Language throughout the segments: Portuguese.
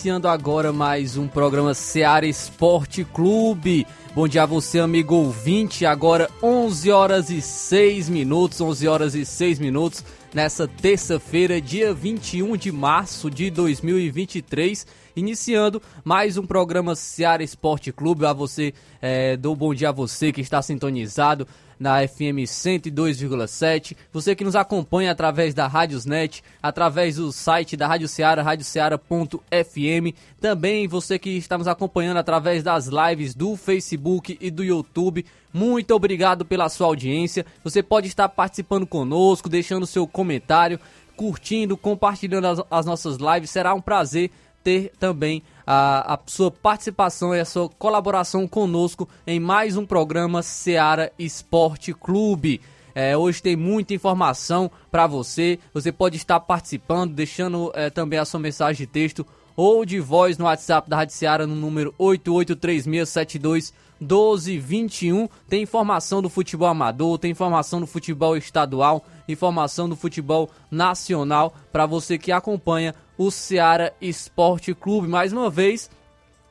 Iniciando agora mais um programa Seara Esporte Clube. Bom dia a você, amigo ouvinte. Agora 11 horas e 6 minutos, 11 horas e 6 minutos, nessa terça-feira, dia 21 de março de 2023. Iniciando mais um programa Seara Esporte Clube. A você, é, dou bom dia a você que está sintonizado na FM 102,7. Você que nos acompanha através da Rádiosnet, através do site da Rádio Ceará, radioceara.fm. Também você que está nos acompanhando através das lives do Facebook e do YouTube. Muito obrigado pela sua audiência. Você pode estar participando conosco, deixando seu comentário, curtindo, compartilhando as, as nossas lives. Será um prazer ter também a, a, sua participação e a sua colaboração conosco em mais um programa Seara Esporte Clube. É, hoje tem muita informação para você. Você pode estar participando, deixando é, também a sua mensagem de texto ou de voz no WhatsApp da Rádio Seara no número 883672 1221. Tem informação do futebol amador, tem informação do futebol estadual, informação do futebol nacional para você que acompanha o Ceará Esporte Clube. Mais uma vez,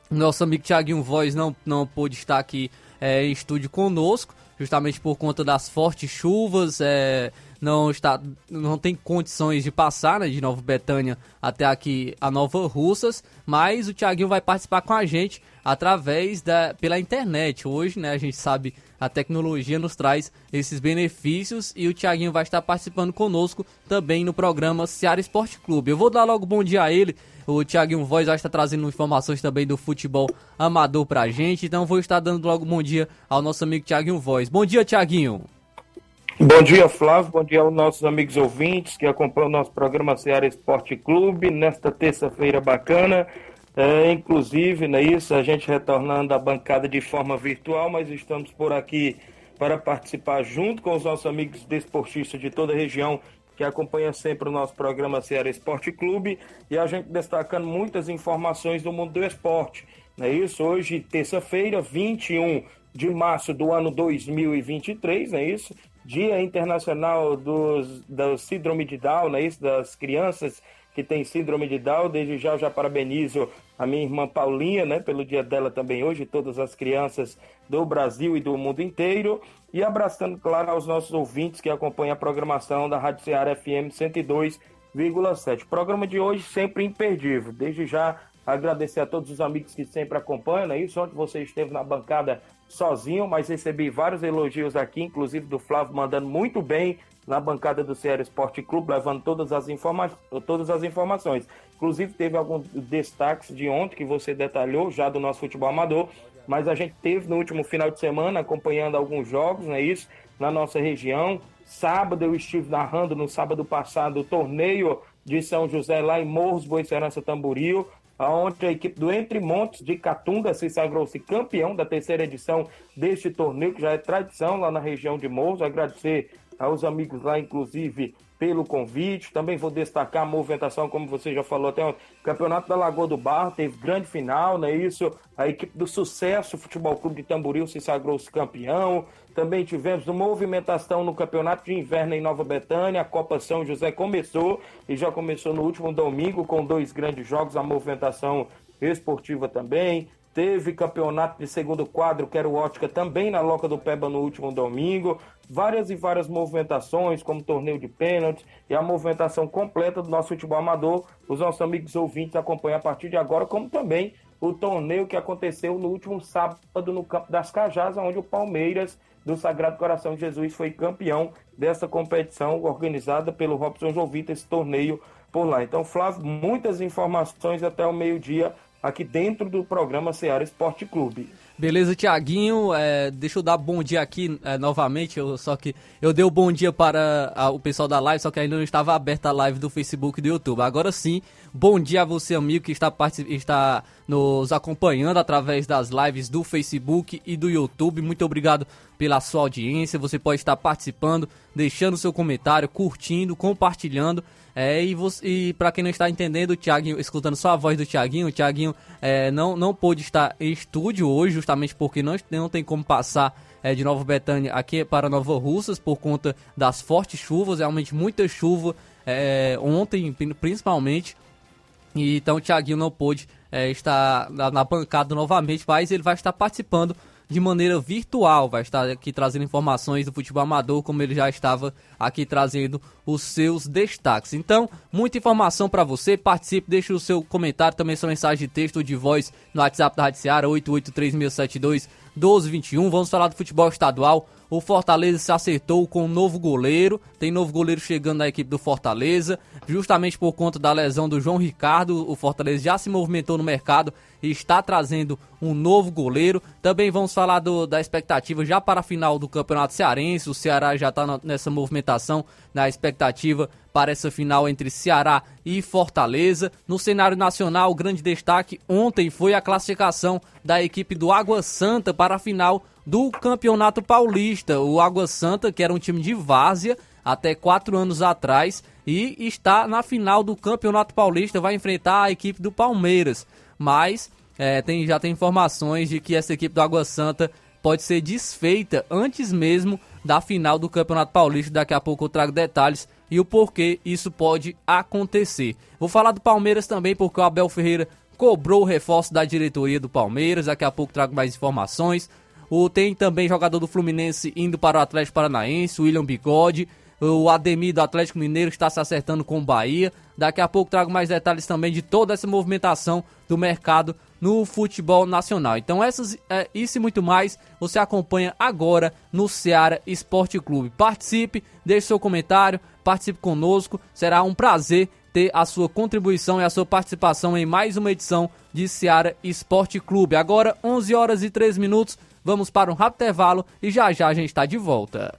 nosso amigo Thiaguinho Voz não, não pôde estar aqui é, em estúdio conosco, justamente por conta das fortes chuvas. É, não está não tem condições de passar né, de Nova Betânia até aqui a Nova Russas, mas o Thiaguinho vai participar com a gente através da pela internet. Hoje, né, a gente sabe a tecnologia nos traz esses benefícios e o Thiaguinho vai estar participando conosco também no programa Ceará Esporte Clube. Eu vou dar logo bom dia a ele. O Thiaguinho Voz vai estar trazendo informações também do futebol amador pra gente. Então vou estar dando logo bom dia ao nosso amigo Thiaguinho Voz. Bom dia, Thiaguinho. Bom dia, Flávio. Bom dia aos nossos amigos ouvintes que acompanham o nosso programa Ceará Esporte Clube nesta terça-feira bacana. É, inclusive, não é isso? A gente retornando à bancada de forma virtual, mas estamos por aqui para participar junto com os nossos amigos desportistas de toda a região que acompanha sempre o nosso programa Ceará Esporte Clube e a gente destacando muitas informações do mundo do esporte. Não é isso? Hoje, terça-feira, 21 de março do ano 2023, não é isso? Dia Internacional dos, da Síndrome de Down, é isso? Das crianças que têm síndrome de Down. Desde já, eu já parabenizo a minha irmã Paulinha, né? Pelo dia dela também hoje, todas as crianças do Brasil e do mundo inteiro. E abraçando, claro, aos nossos ouvintes que acompanham a programação da Rádio Ceará FM 102,7. Programa de hoje sempre imperdível. Desde já, agradecer a todos os amigos que sempre acompanham, é isso? Ontem você esteve na bancada sozinho, mas recebi vários elogios aqui, inclusive do Flávio mandando muito bem na bancada do Ceará Esporte Clube, levando todas as, informa todas as informações. Inclusive teve alguns destaques de ontem que você detalhou já do nosso futebol amador, mas a gente teve no último final de semana acompanhando alguns jogos, não é isso? Na nossa região. Sábado eu estive narrando no sábado passado o torneio de São José lá em Morros, Boa Serança Tamboril, onde a equipe do Entre Montes de Catunga se sagrou-se campeão da terceira edição deste torneio, que já é tradição lá na região de Morros. Agradecer aos amigos lá, inclusive, pelo convite. Também vou destacar a movimentação, como você já falou até. O Campeonato da Lagoa do Barro teve grande final, não é isso? A equipe do Sucesso Futebol Clube de Tamboril se sagrou-se campeão. Também tivemos uma movimentação no Campeonato de Inverno em Nova Betânia. A Copa São José começou e já começou no último domingo com dois grandes jogos. A movimentação esportiva também. Teve campeonato de segundo quadro, que era o Ótica, também na Loca do Peba no último domingo. Várias e várias movimentações, como torneio de pênaltis e a movimentação completa do nosso futebol amador. Os nossos amigos ouvintes acompanham a partir de agora, como também o torneio que aconteceu no último sábado no Campo das Cajás, onde o Palmeiras do Sagrado Coração de Jesus foi campeão dessa competição organizada pelo Robson Jovita, esse torneio por lá. Então, Flávio, muitas informações até o meio-dia aqui dentro do programa Ceará Esporte Clube. Beleza, Tiaguinho, é, deixa eu dar bom dia aqui é, novamente, eu, só que eu dei o bom dia para a, o pessoal da live, só que ainda não estava aberta a live do Facebook e do YouTube. Agora sim, bom dia a você, amigo, que está, está nos acompanhando através das lives do Facebook e do YouTube. Muito obrigado pela sua audiência, você pode estar participando, deixando seu comentário, curtindo, compartilhando. É, e, e para quem não está entendendo, o Thiaguinho, escutando só a voz do Thiaguinho, o Thiaguinho é, não, não pôde estar em estúdio hoje, justamente porque não, não tem como passar é, de Nova Betânia aqui para Nova Russas por conta das fortes chuvas, realmente muita chuva é, ontem principalmente. E, então o Thiaguinho não pôde é, estar na, na bancada novamente, mas ele vai estar participando de maneira virtual. Vai estar aqui trazendo informações do futebol amador, como ele já estava aqui trazendo os seus destaques. Então, muita informação para você. Participe, deixe o seu comentário, também sua mensagem de texto ou de voz no WhatsApp da Rádio Seara, 883672 1221. Vamos falar do futebol estadual. O Fortaleza se acertou com um novo goleiro. Tem novo goleiro chegando na equipe do Fortaleza. Justamente por conta da lesão do João Ricardo, o Fortaleza já se movimentou no mercado está trazendo um novo goleiro. Também vamos falar do, da expectativa já para a final do Campeonato Cearense. O Ceará já está nessa movimentação, na expectativa para essa final entre Ceará e Fortaleza. No cenário nacional, o grande destaque ontem foi a classificação da equipe do Água Santa para a final do Campeonato Paulista. O Água Santa, que era um time de várzea até quatro anos atrás, e está na final do Campeonato Paulista, vai enfrentar a equipe do Palmeiras. Mas é, tem, já tem informações de que essa equipe do Água Santa pode ser desfeita antes mesmo da final do Campeonato Paulista. Daqui a pouco eu trago detalhes e o porquê isso pode acontecer. Vou falar do Palmeiras também, porque o Abel Ferreira cobrou o reforço da diretoria do Palmeiras. Daqui a pouco trago mais informações. O, tem também jogador do Fluminense indo para o Atlético Paranaense, William Bigode. O Ademir do Atlético Mineiro está se acertando com o Bahia. Daqui a pouco trago mais detalhes também de toda essa movimentação do mercado no futebol nacional. Então, essas, é, isso e muito mais você acompanha agora no Ceará Esporte Clube. Participe, deixe seu comentário, participe conosco. Será um prazer ter a sua contribuição e a sua participação em mais uma edição de Ceará Esporte Clube. Agora, 11 horas e 3 minutos. Vamos para um rápido intervalo e já já a gente está de volta.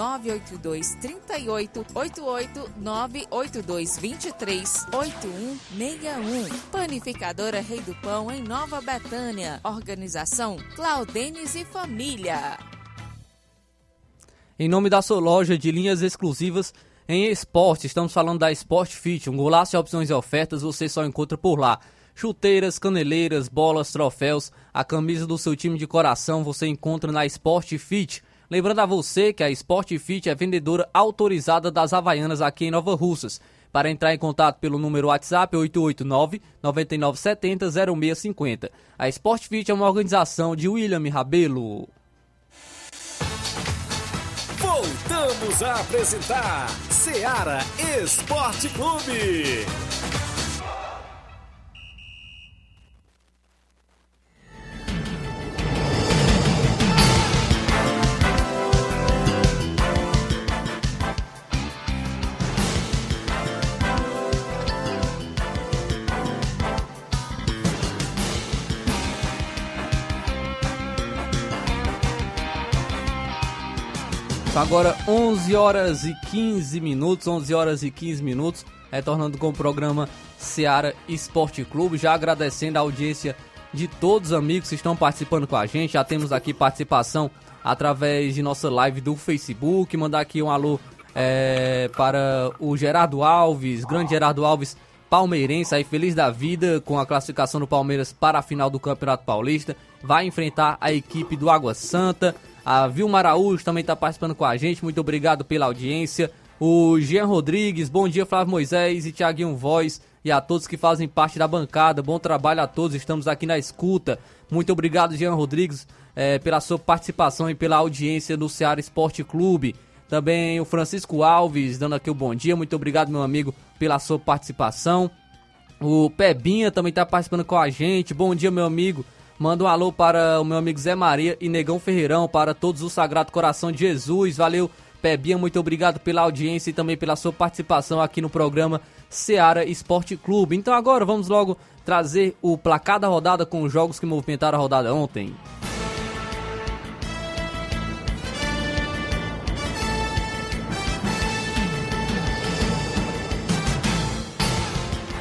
982 38 88 982 23 8161. Panificadora Rei do Pão, em Nova Betânia. Organização Claudenes e Família. Em nome da sua loja de linhas exclusivas em esporte, estamos falando da Sport Fit, um golaço de opções e ofertas você só encontra por lá. Chuteiras, caneleiras, bolas, troféus, a camisa do seu time de coração você encontra na Sport Fit. Lembrando a você que a Sport Fit é vendedora autorizada das Havaianas aqui em Nova Russas. Para entrar em contato pelo número WhatsApp 889 9970 0650. A Sport Fit é uma organização de William Rabelo. Voltamos a apresentar Seara Esporte Clube. Agora 11 horas e 15 minutos, 11 horas e 15 minutos, retornando com o programa Seara Esporte Clube, já agradecendo a audiência de todos os amigos que estão participando com a gente, já temos aqui participação através de nossa live do Facebook, mandar aqui um alô é, para o Gerardo Alves, grande Gerardo Alves, palmeirense, aí feliz da vida com a classificação do Palmeiras para a final do Campeonato Paulista, vai enfrentar a equipe do Água Santa, a Vilma Araújo também está participando com a gente. Muito obrigado pela audiência. O Jean Rodrigues, bom dia Flávio Moisés e Tiaguinho Voz e a todos que fazem parte da bancada. Bom trabalho a todos, estamos aqui na escuta. Muito obrigado, Jean Rodrigues, é, pela sua participação e pela audiência do Ceará Esporte Clube. Também o Francisco Alves, dando aqui o bom dia. Muito obrigado, meu amigo, pela sua participação. O Pebinha também está participando com a gente. Bom dia, meu amigo. Manda um alô para o meu amigo Zé Maria e Negão Ferreirão, para todos o Sagrado Coração de Jesus. Valeu, Pebinha, muito obrigado pela audiência e também pela sua participação aqui no programa Seara Esporte Clube. Então agora vamos logo trazer o placar da rodada com os jogos que movimentaram a rodada ontem.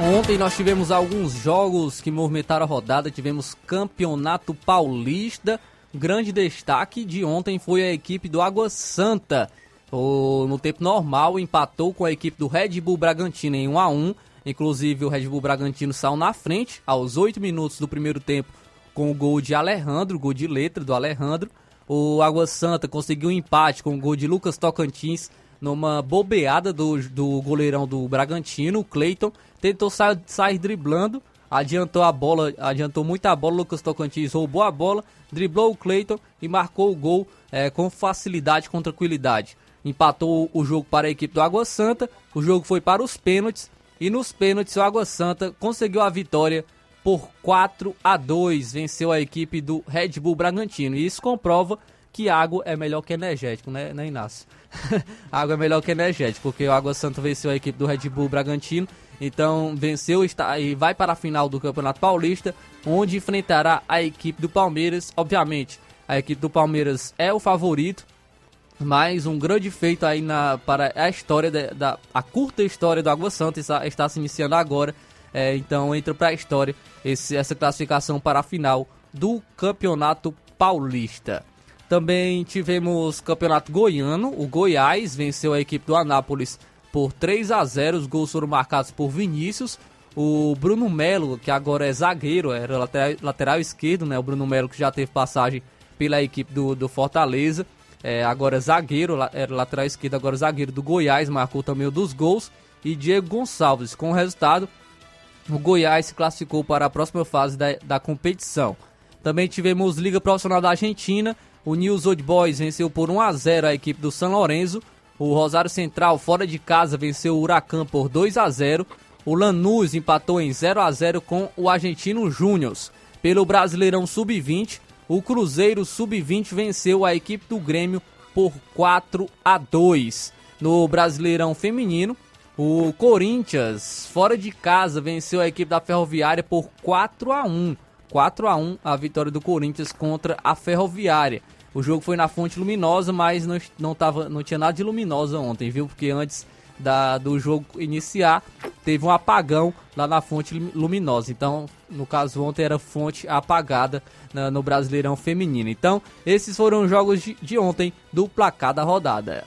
Ontem nós tivemos alguns jogos que movimentaram a rodada. Tivemos Campeonato Paulista. Grande destaque de ontem foi a equipe do Água Santa. O, no tempo normal empatou com a equipe do Red Bull Bragantino em 1 a 1. Inclusive o Red Bull Bragantino saiu na frente aos 8 minutos do primeiro tempo com o gol de Alejandro, gol de letra do Alejandro. O Água Santa conseguiu um empate com o gol de Lucas Tocantins numa bobeada do, do goleirão do Bragantino, o Cleiton, tentou sair, sair driblando, adiantou a bola, adiantou muito a bola, Lucas Tocantins roubou a bola, driblou o Cleiton e marcou o gol é, com facilidade, com tranquilidade. Empatou o jogo para a equipe do Água Santa, o jogo foi para os pênaltis e nos pênaltis o Água Santa conseguiu a vitória por 4 a 2, venceu a equipe do Red Bull Bragantino. E isso comprova que água é melhor que energético, né, né Inácio? água é melhor que energético, porque o Água Santa venceu a equipe do Red Bull Bragantino, então venceu está, e vai para a final do Campeonato Paulista, onde enfrentará a equipe do Palmeiras. Obviamente, a equipe do Palmeiras é o favorito, mas um grande feito aí na, para a história da, da a curta história do Água Santa está, está se iniciando agora. É, então entra para a história esse, essa classificação para a final do Campeonato Paulista. Também tivemos campeonato goiano. O Goiás venceu a equipe do Anápolis por 3 a 0. Os gols foram marcados por Vinícius. O Bruno Melo, que agora é zagueiro, era lateral, lateral esquerdo, né? O Bruno Melo que já teve passagem pela equipe do, do Fortaleza. É, agora zagueiro, era lateral esquerdo, agora zagueiro do Goiás, marcou também o dos gols. E Diego Gonçalves, com o resultado, o Goiás se classificou para a próxima fase da, da competição. Também tivemos Liga Profissional da Argentina, o News Old Boys venceu por 1 a 0 a equipe do São Lourenço. O Rosário Central, fora de casa, venceu o Huracan por 2 a 0. O Lanús empatou em 0 a 0 com o Argentino Júnior. Pelo Brasileirão Sub-20, o Cruzeiro Sub-20 venceu a equipe do Grêmio por 4 a 2. No Brasileirão Feminino, o Corinthians, fora de casa, venceu a equipe da Ferroviária por 4 a 1. 4 a 1 a vitória do Corinthians contra a Ferroviária. O jogo foi na fonte luminosa, mas não, não, tava, não tinha nada de luminosa ontem, viu? Porque antes da, do jogo iniciar, teve um apagão lá na fonte luminosa. Então, no caso, ontem era fonte apagada na, no Brasileirão Feminino. Então, esses foram os jogos de, de ontem do placar da rodada.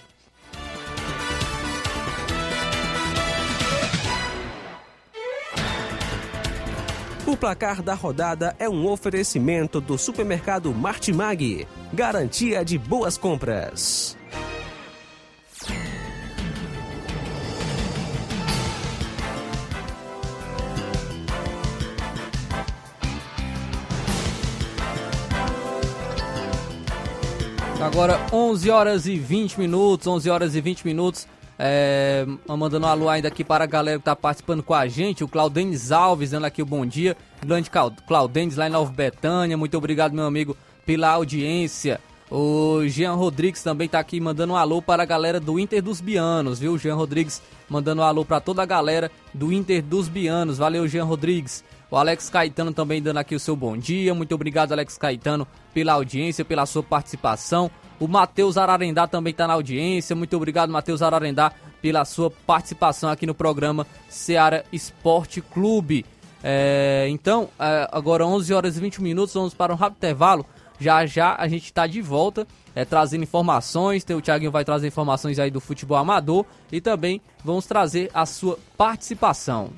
O placar da rodada é um oferecimento do supermercado Martimag. Garantia de boas compras. Agora 11 horas e 20 minutos, 11 horas e 20 minutos. É, mandando um alô ainda aqui para a galera que está participando com a gente. O Claudenis Alves dando aqui o bom dia. Grande Claudenis lá em Nova Betânia. Muito obrigado, meu amigo, pela audiência. O Jean Rodrigues também está aqui mandando um alô para a galera do Inter dos Bianos, viu? Jean Rodrigues mandando um alô para toda a galera do Inter dos Bianos. Valeu, Jean Rodrigues. O Alex Caetano também dando aqui o seu bom dia. Muito obrigado, Alex Caetano, pela audiência, pela sua participação. O Matheus Ararendá também está na audiência. Muito obrigado, Matheus Ararendá, pela sua participação aqui no programa Seara Esporte Clube. É, então, é, agora 11 horas e 20 minutos, vamos para um rápido intervalo. Já já a gente está de volta, é, trazendo informações. O Thiaguinho vai trazer informações aí do futebol amador e também vamos trazer a sua participação.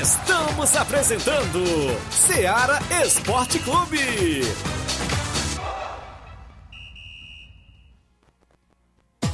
Estamos apresentando Seara Esporte Clube.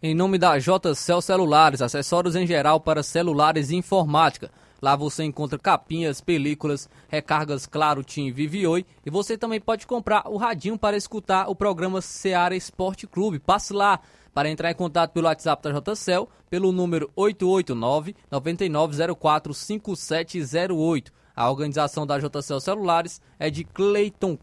Em nome da JCL Celulares, acessórios em geral para celulares e informática. Lá você encontra capinhas, películas, recargas Claro, Tim, Vivi Oi e você também pode comprar o radinho para escutar o programa Seara Esporte Clube. Passe lá para entrar em contato pelo WhatsApp da JCL pelo número 889 9904 5708. A organização da JCL Celulares é de Cleiton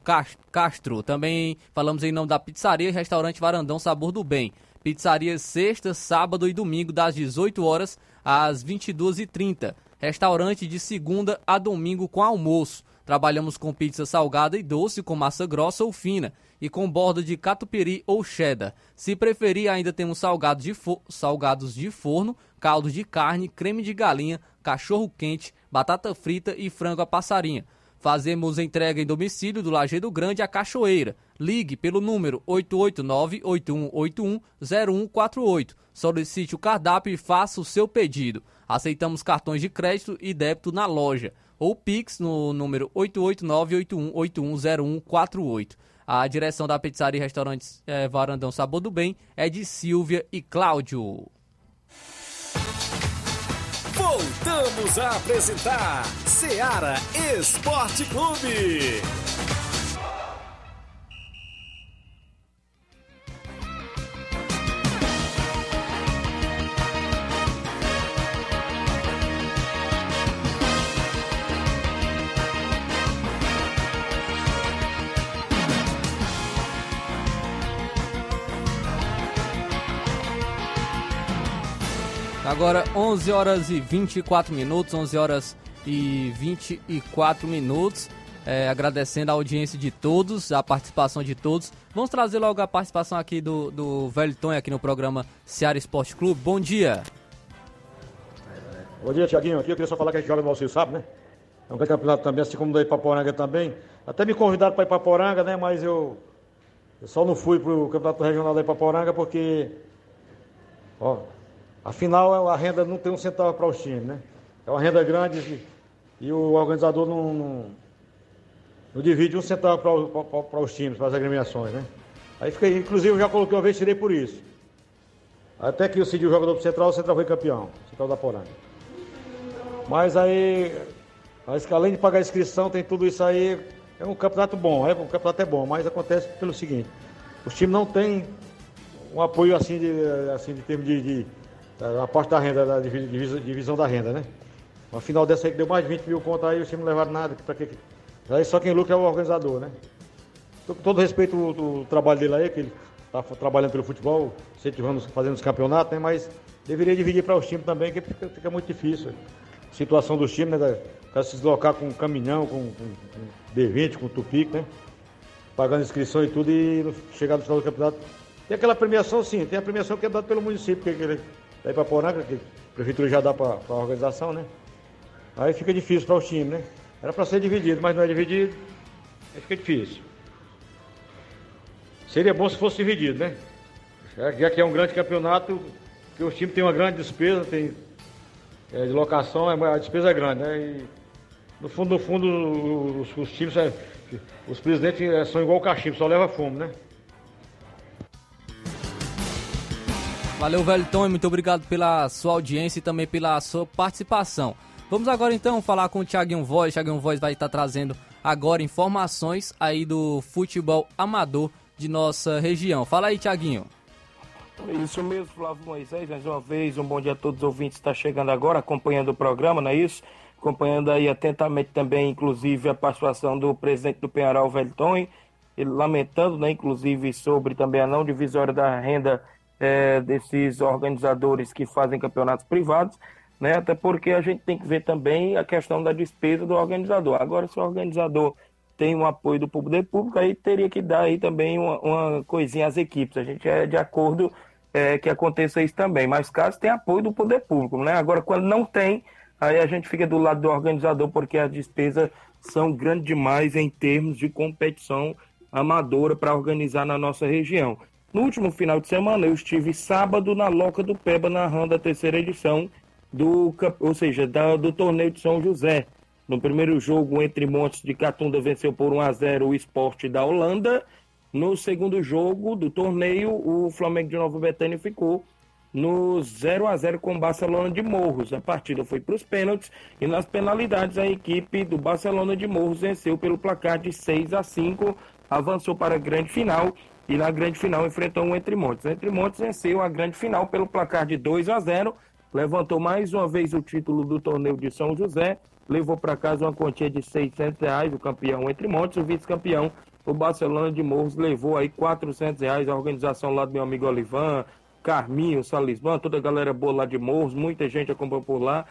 Castro. Também falamos em nome da pizzaria e restaurante Varandão Sabor do Bem. Pizzaria sexta, sábado e domingo das 18 horas às 22h30. Restaurante de segunda a domingo com almoço. Trabalhamos com pizza salgada e doce com massa grossa ou fina e com borda de catupiry ou cheddar. Se preferir, ainda temos salgados de, salgados de forno, caldo de carne, creme de galinha, cachorro quente, batata frita e frango a passarinha. Fazemos entrega em domicílio do Lajeado Grande à Cachoeira. Ligue pelo número 889-8181-0148. Solicite o cardápio e faça o seu pedido. Aceitamos cartões de crédito e débito na loja. Ou Pix no número 889-8181-0148. A direção da pizzaria e restaurantes é, Varandão Sabor do Bem é de Silvia e Cláudio. Voltamos a apresentar Seara Esporte Clube. Agora 11 horas e 24 minutos, 11 horas e 24 minutos. É, agradecendo a audiência de todos, a participação de todos. Vamos trazer logo a participação aqui do, do Velho Tonho aqui no programa Seara Esporte Clube. Bom dia. Bom dia, Tiaguinho. Aqui eu queria só falar que a gente joga no Alcir Sabe, né? É um campeonato também, assim como da Ipaporanga também. Até me convidaram para Ipaporanga, né? Mas eu, eu só não fui para o campeonato regional da Ipaporanga porque, ó, afinal a renda não tem um centavo para os times, né? É uma renda grande e, o organizador não, não, não, divide um centavo para os times, para as agremiações, né? Aí fiquei, inclusive eu já coloquei uma vez, tirei por isso. Até que eu cedi o jogador pro Central, o Central foi campeão, Central da Poranga. Mas aí, mas além de pagar a inscrição, tem tudo isso aí. É um campeonato bom, é um campeonato é bom, mas acontece pelo seguinte, os times não têm um apoio assim de, assim, de termos de, de, a parte da renda, da divisão da renda, né? Uma final dessa aí que deu mais de 20 mil contas aí, os times não levaram nada. Pra que, aí só quem lucra é o organizador, né? Com todo respeito o trabalho dele aí, que ele está trabalhando pelo futebol, incentivando, fazendo os campeonatos, né? Mas deveria dividir para os times também, que fica, fica muito difícil. situação dos times, né? Para se deslocar com caminhão, com, com, com D20, com Tupico, né? Pagando inscrição e tudo e chegar no final do campeonato. Tem aquela premiação, sim, tem a premiação que é dada pelo município, que é daí para Poranga, que a prefeitura já dá para a organização, né? Aí fica difícil para os times, né? Era para ser dividido, mas não é dividido, aí fica difícil. Seria bom se fosse dividido, né? Já que é um grande campeonato, que os times têm uma grande despesa, tem é, de locação, é, a despesa é grande, né? E, no fundo, no fundo, os, os times, é, os presidentes é, são igual o cachimbo, só leva fumo, né? Valeu, Velton, e muito obrigado pela sua audiência e também pela sua participação. Vamos agora então falar com o Thiaguinho Voz. Thiaguinho Voz vai estar trazendo agora informações aí do futebol amador de nossa região. Fala aí, Thiaguinho. Isso mesmo, Flávio Moisés, mais uma vez, um bom dia a todos os ouvintes está chegando agora, acompanhando o programa, não é isso? Acompanhando aí atentamente também, inclusive, a participação do presidente do Penharol, Velton, lamentando, né, inclusive, sobre também a não divisória da renda é, desses organizadores que fazem campeonatos privados, né, até porque a gente tem que ver também a questão da despesa do organizador. Agora, se o organizador tem um apoio do poder público, aí teria que dar aí também uma, uma coisinha às equipes. A gente é de acordo é, que aconteça isso também. Mas caso tem apoio do poder público, né? Agora, quando não tem, aí a gente fica do lado do organizador, porque as despesas são grandes demais em termos de competição amadora para organizar na nossa região. No último final de semana, eu estive sábado na Loca do Peba, narrando a terceira edição do, ou seja, da, do torneio de São José. No primeiro jogo, entre Montes de Catunda venceu por 1 a 0 o esporte da Holanda. No segundo jogo do torneio, o Flamengo de Nova Betânia ficou no 0 a 0 com o Barcelona de Morros. A partida foi para os pênaltis e nas penalidades a equipe do Barcelona de Morros venceu pelo placar de 6 a 5, avançou para a grande final e na grande final enfrentou o Entre Montes. Entre Montes venceu a grande final pelo placar de 2 a 0, levantou mais uma vez o título do torneio de São José levou para casa uma quantia de 600 reais, o campeão entre montes, o vice-campeão, o Barcelona de Morros, levou aí 400 reais, a organização lá do meu amigo Olivan, Carminho, Salismã, toda a galera boa lá de Morros, muita gente acompanhou por lá,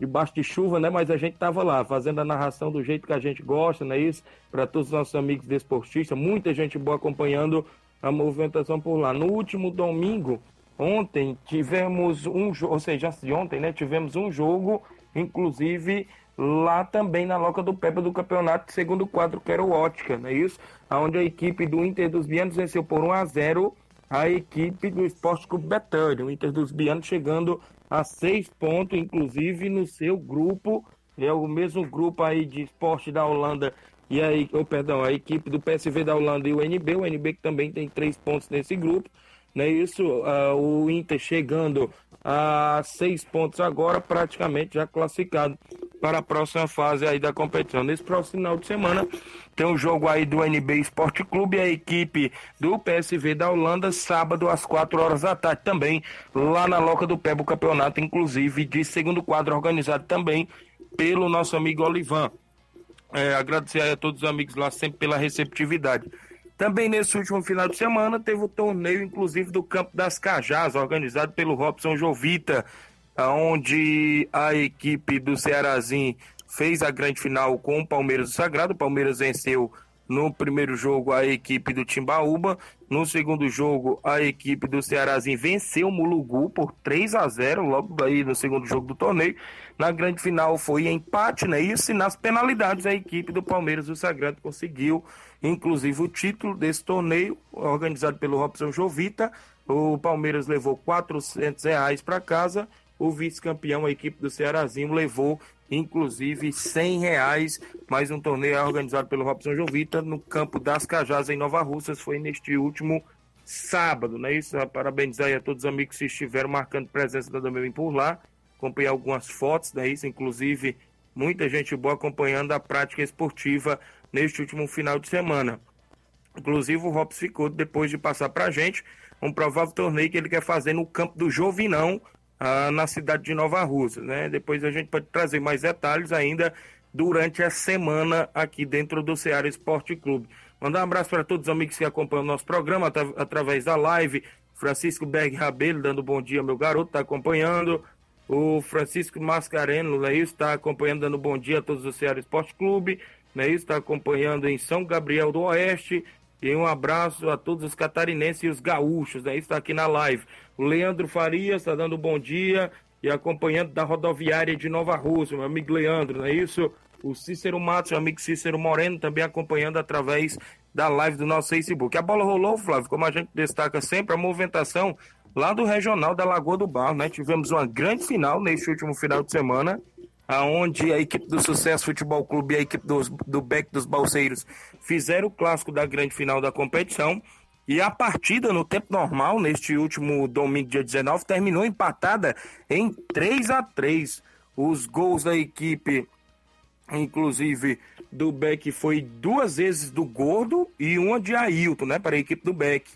debaixo de chuva, né? Mas a gente tava lá, fazendo a narração do jeito que a gente gosta, não é isso? Para todos os nossos amigos desportistas, muita gente boa acompanhando a movimentação por lá. No último domingo, ontem, tivemos um jogo, ou seja, ontem, né? Tivemos um jogo, inclusive lá também na Loca do Pepa do campeonato, segundo quadro, que era o Ótica, não é isso? Onde a equipe do Inter dos Bianos venceu por 1 a 0 a equipe do Esporte Clube Betânia. O Inter dos Bianos chegando a seis pontos, inclusive no seu grupo, é o mesmo grupo aí de esporte da Holanda e aí, oh, perdão, a equipe do PSV da Holanda e o NB, o NB que também tem três pontos nesse grupo, não é isso? Uh, o Inter chegando a seis pontos agora, praticamente já classificado para a próxima fase aí da competição. Nesse próximo final de semana tem um jogo aí do NB Esporte Clube a equipe do PSV da Holanda, sábado às 4 horas da tarde também, lá na Loca do Pebo, campeonato, inclusive de segundo quadro, organizado também pelo nosso amigo Olivan. É, agradecer a todos os amigos lá sempre pela receptividade. Também nesse último final de semana teve o torneio, inclusive, do Campo das Cajás, organizado pelo Robson Jovita, onde a equipe do Cearazinho fez a grande final com o Palmeiras do Sagrado. O Palmeiras venceu no primeiro jogo a equipe do Timbaúba. No segundo jogo, a equipe do Cearazinho venceu o Mulugu por 3 a 0 logo aí no segundo jogo do torneio. Na grande final foi empate, né? Isso e nas penalidades a equipe do Palmeiras do Sagrado conseguiu inclusive o título desse torneio, organizado pelo Robson Jovita. O Palmeiras levou 400 reais para casa, o vice-campeão, a equipe do Cearazinho, levou inclusive 100 reais. Mais um torneio organizado pelo Robson Jovita no campo das Cajás, em Nova Russas. Foi neste último sábado, não é isso? Parabenizar aí a todos os amigos que estiveram marcando presença da Domingo por lá. Acompanhei algumas fotos, não é isso? Inclusive, muita gente boa acompanhando a prática esportiva neste último final de semana. Inclusive, o Robson ficou, depois de passar para a gente, um provável torneio que ele quer fazer no campo do Jovinão, ah, na cidade de Nova Rússia. Né? Depois a gente pode trazer mais detalhes ainda durante a semana aqui dentro do Ceará Esporte Clube. Mandar um abraço para todos os amigos que acompanham o nosso programa at através da live. Francisco Berg Rabelo dando bom dia, meu garoto, está acompanhando. O Francisco Mascareno, né, está acompanhando, dando bom dia a todos do Ceará Esporte Clube, né, está acompanhando em São Gabriel do Oeste. E um abraço a todos os catarinenses e os gaúchos, né, está aqui na live. O Leandro Farias está dando bom dia e acompanhando da rodoviária de Nova Rússia, meu amigo Leandro, não é isso? O Cícero Matos, meu amigo Cícero Moreno, também acompanhando através da live do nosso Facebook. A bola rolou, Flávio, como a gente destaca sempre, a movimentação lá do Regional da Lagoa do Barro, né? Tivemos uma grande final neste último final de semana, aonde a equipe do Sucesso Futebol Clube e a equipe dos, do Beck dos Balseiros fizeram o clássico da grande final da competição. E a partida no tempo normal, neste último domingo, dia 19, terminou empatada em 3 a 3 Os gols da equipe, inclusive do Beck, foi duas vezes do Gordo e uma de Ailton, né, para a equipe do Beck.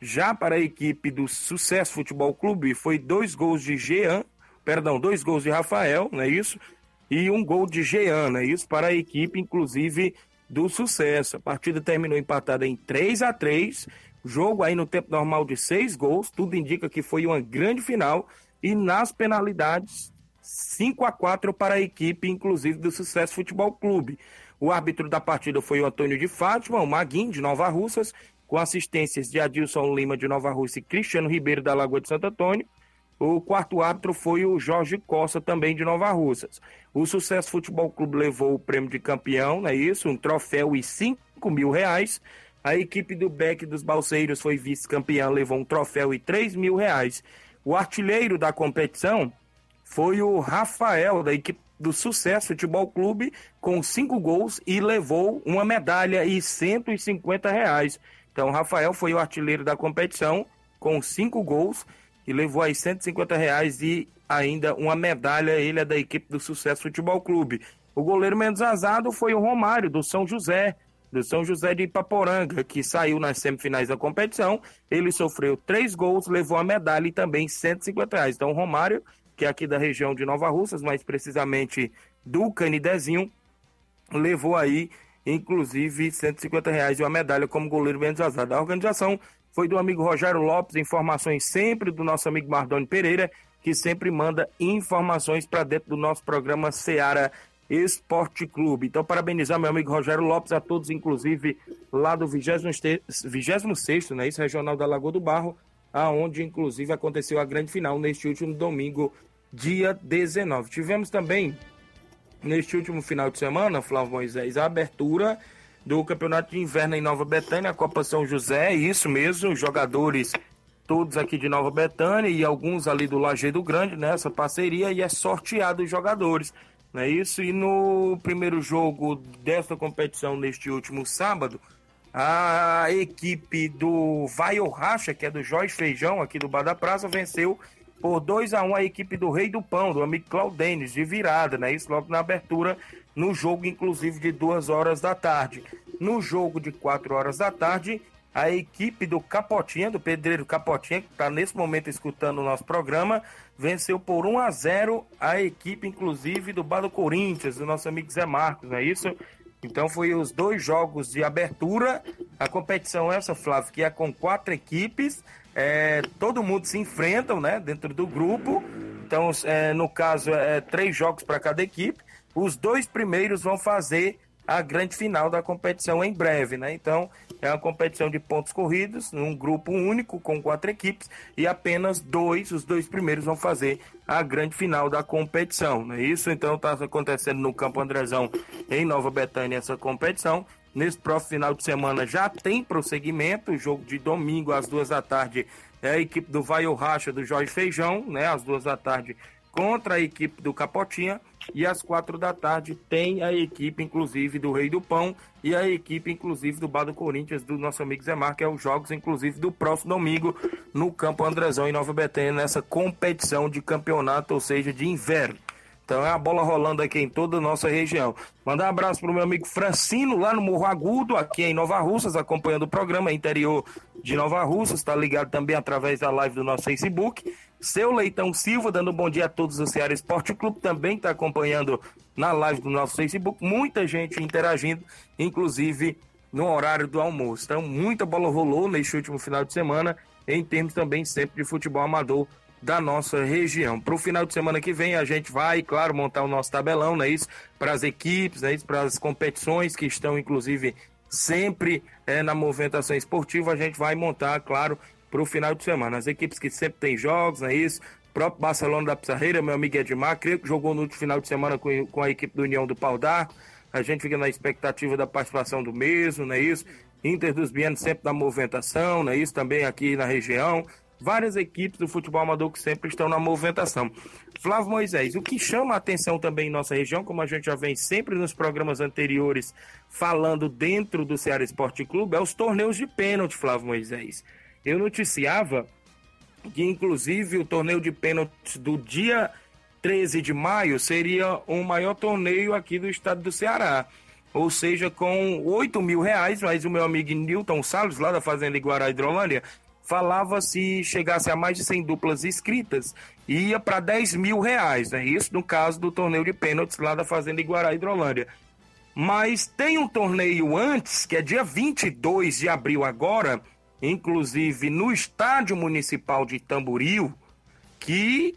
Já para a equipe do Sucesso Futebol Clube, foi dois gols de Jean, perdão, dois gols de Rafael, não é isso? E um gol de Jean, não é isso? Para a equipe, inclusive, do Sucesso. A partida terminou empatada em 3 a 3 jogo aí no tempo normal de seis gols, tudo indica que foi uma grande final. E nas penalidades, 5 a 4 para a equipe, inclusive do Sucesso Futebol Clube. O árbitro da partida foi o Antônio de Fátima, o Maguinho, de Nova Russas, com assistências de Adilson Lima, de Nova Rússia, e Cristiano Ribeiro, da Lagoa de Santo Antônio. O quarto árbitro foi o Jorge Costa, também de Nova Russas. O Sucesso Futebol Clube levou o prêmio de campeão, não é isso? Um troféu e 5 mil reais. A equipe do Beck dos Balseiros foi vice-campeã, levou um troféu e 3 mil reais. O artilheiro da competição foi o Rafael, da equipe do Sucesso Futebol Clube, com cinco gols e levou uma medalha e 150 reais. Então, Rafael foi o artilheiro da competição, com cinco gols e levou aí 150 reais e ainda uma medalha. Ele é da equipe do Sucesso Futebol Clube. O goleiro menos azado foi o Romário, do São José, do São José de Ipaporanga, que saiu nas semifinais da competição. Ele sofreu três gols, levou a medalha e também 150 reais. Então, o Romário, que é aqui da região de Nova Russas, mais precisamente do Canidezinho, levou aí, inclusive, 150 reais e uma medalha como goleiro menos azado. A organização foi do amigo Rogério Lopes, informações sempre do nosso amigo Mardoni Pereira, que sempre manda informações para dentro do nosso programa Seara Esporte Clube. Então, parabenizar meu amigo Rogério Lopes, a todos, inclusive lá do 26, né, isso, Regional da Lagoa do Barro, aonde inclusive aconteceu a grande final neste último domingo, dia 19. Tivemos também, neste último final de semana, Flávio Moisés, a abertura do Campeonato de Inverno em Nova Betânia, a Copa São José, isso mesmo, jogadores todos aqui de Nova Betânia e alguns ali do Lajeado Grande, nessa né, parceria, e é sorteado os jogadores, não é isso? E no primeiro jogo desta competição, neste último sábado, a equipe do Vai Racha, que é do Jorge Feijão, aqui do Bar da Praça, venceu por 2 a 1 um a equipe do Rei do Pão, do amigo Claudenes, de virada, né? Isso logo na abertura no jogo, inclusive, de duas horas da tarde. No jogo de quatro horas da tarde, a equipe do Capotinha, do Pedreiro Capotinha, que está nesse momento escutando o nosso programa, venceu por 1 a 0 a equipe, inclusive, do Bar do Corinthians, do nosso amigo Zé Marcos, não é isso? Então foi os dois jogos de abertura. A competição essa, Flávio, que é com quatro equipes. É, todo mundo se enfrentam, né, dentro do grupo. Então, é, no caso, é três jogos para cada equipe. Os dois primeiros vão fazer a grande final da competição em breve, né? Então, é uma competição de pontos corridos, num grupo único com quatro equipes e apenas dois, os dois primeiros vão fazer a grande final da competição, não é isso? Então, está acontecendo no Campo Andrezão em Nova Betânia essa competição. Nesse próximo final de semana já tem prosseguimento, o jogo de domingo às duas da tarde é a equipe do Vai Racha do Jorge Feijão, né? Às duas da tarde contra a equipe do Capotinha e às quatro da tarde tem a equipe, inclusive, do Rei do Pão e a equipe, inclusive, do Bar do Corinthians, do nosso amigo Zé Mar, que é os jogos, inclusive, do próximo domingo no Campo Andrezão, em Nova Betânia, nessa competição de campeonato, ou seja, de inverno. Então é a bola rolando aqui em toda a nossa região. Mandar um abraço pro meu amigo Francino, lá no Morro Agudo, aqui em Nova Russas, acompanhando o programa interior de Nova Russas, está ligado também através da live do nosso Facebook. Seu Leitão Silva, dando um bom dia a todos do Ceará Esporte Clube, também está acompanhando na live do nosso Facebook. Muita gente interagindo, inclusive no horário do almoço. Então, muita bola rolou neste último final de semana, em termos também sempre de futebol amador da nossa região. Para o final de semana que vem, a gente vai, claro, montar o nosso tabelão, não é isso? Para as equipes, é isso? Para as competições que estão, inclusive, sempre é, na movimentação esportiva, a gente vai montar, claro, para o final de semana. As equipes que sempre têm jogos, é isso? O próprio Barcelona da Pizarreira, meu amigo Edmar, creio que jogou no último final de semana com, com a equipe do União do Pau d'Arco. A gente fica na expectativa da participação do mesmo, não é isso? Inter dos Bienes sempre na movimentação, não é isso? Também aqui na região. Várias equipes do futebol amador que sempre estão na movimentação. Flávio Moisés, o que chama a atenção também em nossa região, como a gente já vem sempre nos programas anteriores falando dentro do Ceará Esporte Clube, é os torneios de pênalti, Flávio Moisés. Eu noticiava que, inclusive, o torneio de pênaltis do dia 13 de maio seria o maior torneio aqui do estado do Ceará. Ou seja, com 8 mil reais, mas o meu amigo Newton Salles, lá da Fazenda Iguará Hidrolândia, falava se chegasse a mais de 100 duplas inscritas, ia para 10 mil reais. Né? isso no caso do torneio de pênaltis lá da Fazenda Iguará Hidrolândia. Mas tem um torneio antes, que é dia 22 de abril agora, inclusive no Estádio Municipal de Tamboril, que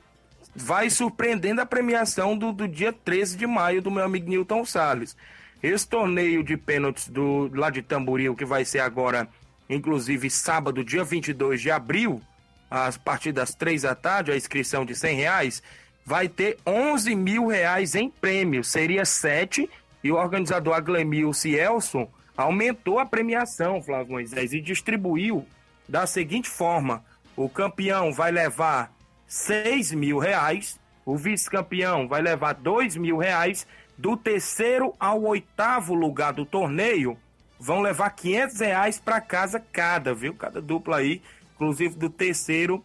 vai surpreendendo a premiação do, do dia 13 de maio do meu amigo Newton Salles. Esse torneio de pênaltis do, lá de Tamboril, que vai ser agora, inclusive sábado, dia 22 de abril, a partir das três da tarde, a inscrição de 100 reais, vai ter 11 mil reais em prêmio. Seria 7 e o organizador Aglemil Cielson aumentou a premiação, Flávio Moisés, e distribuiu da seguinte forma: o campeão vai levar 6 mil reais, o vice-campeão vai levar 2 mil reais, do terceiro ao oitavo lugar do torneio vão levar 500 reais para casa cada, viu? Cada dupla aí, inclusive do terceiro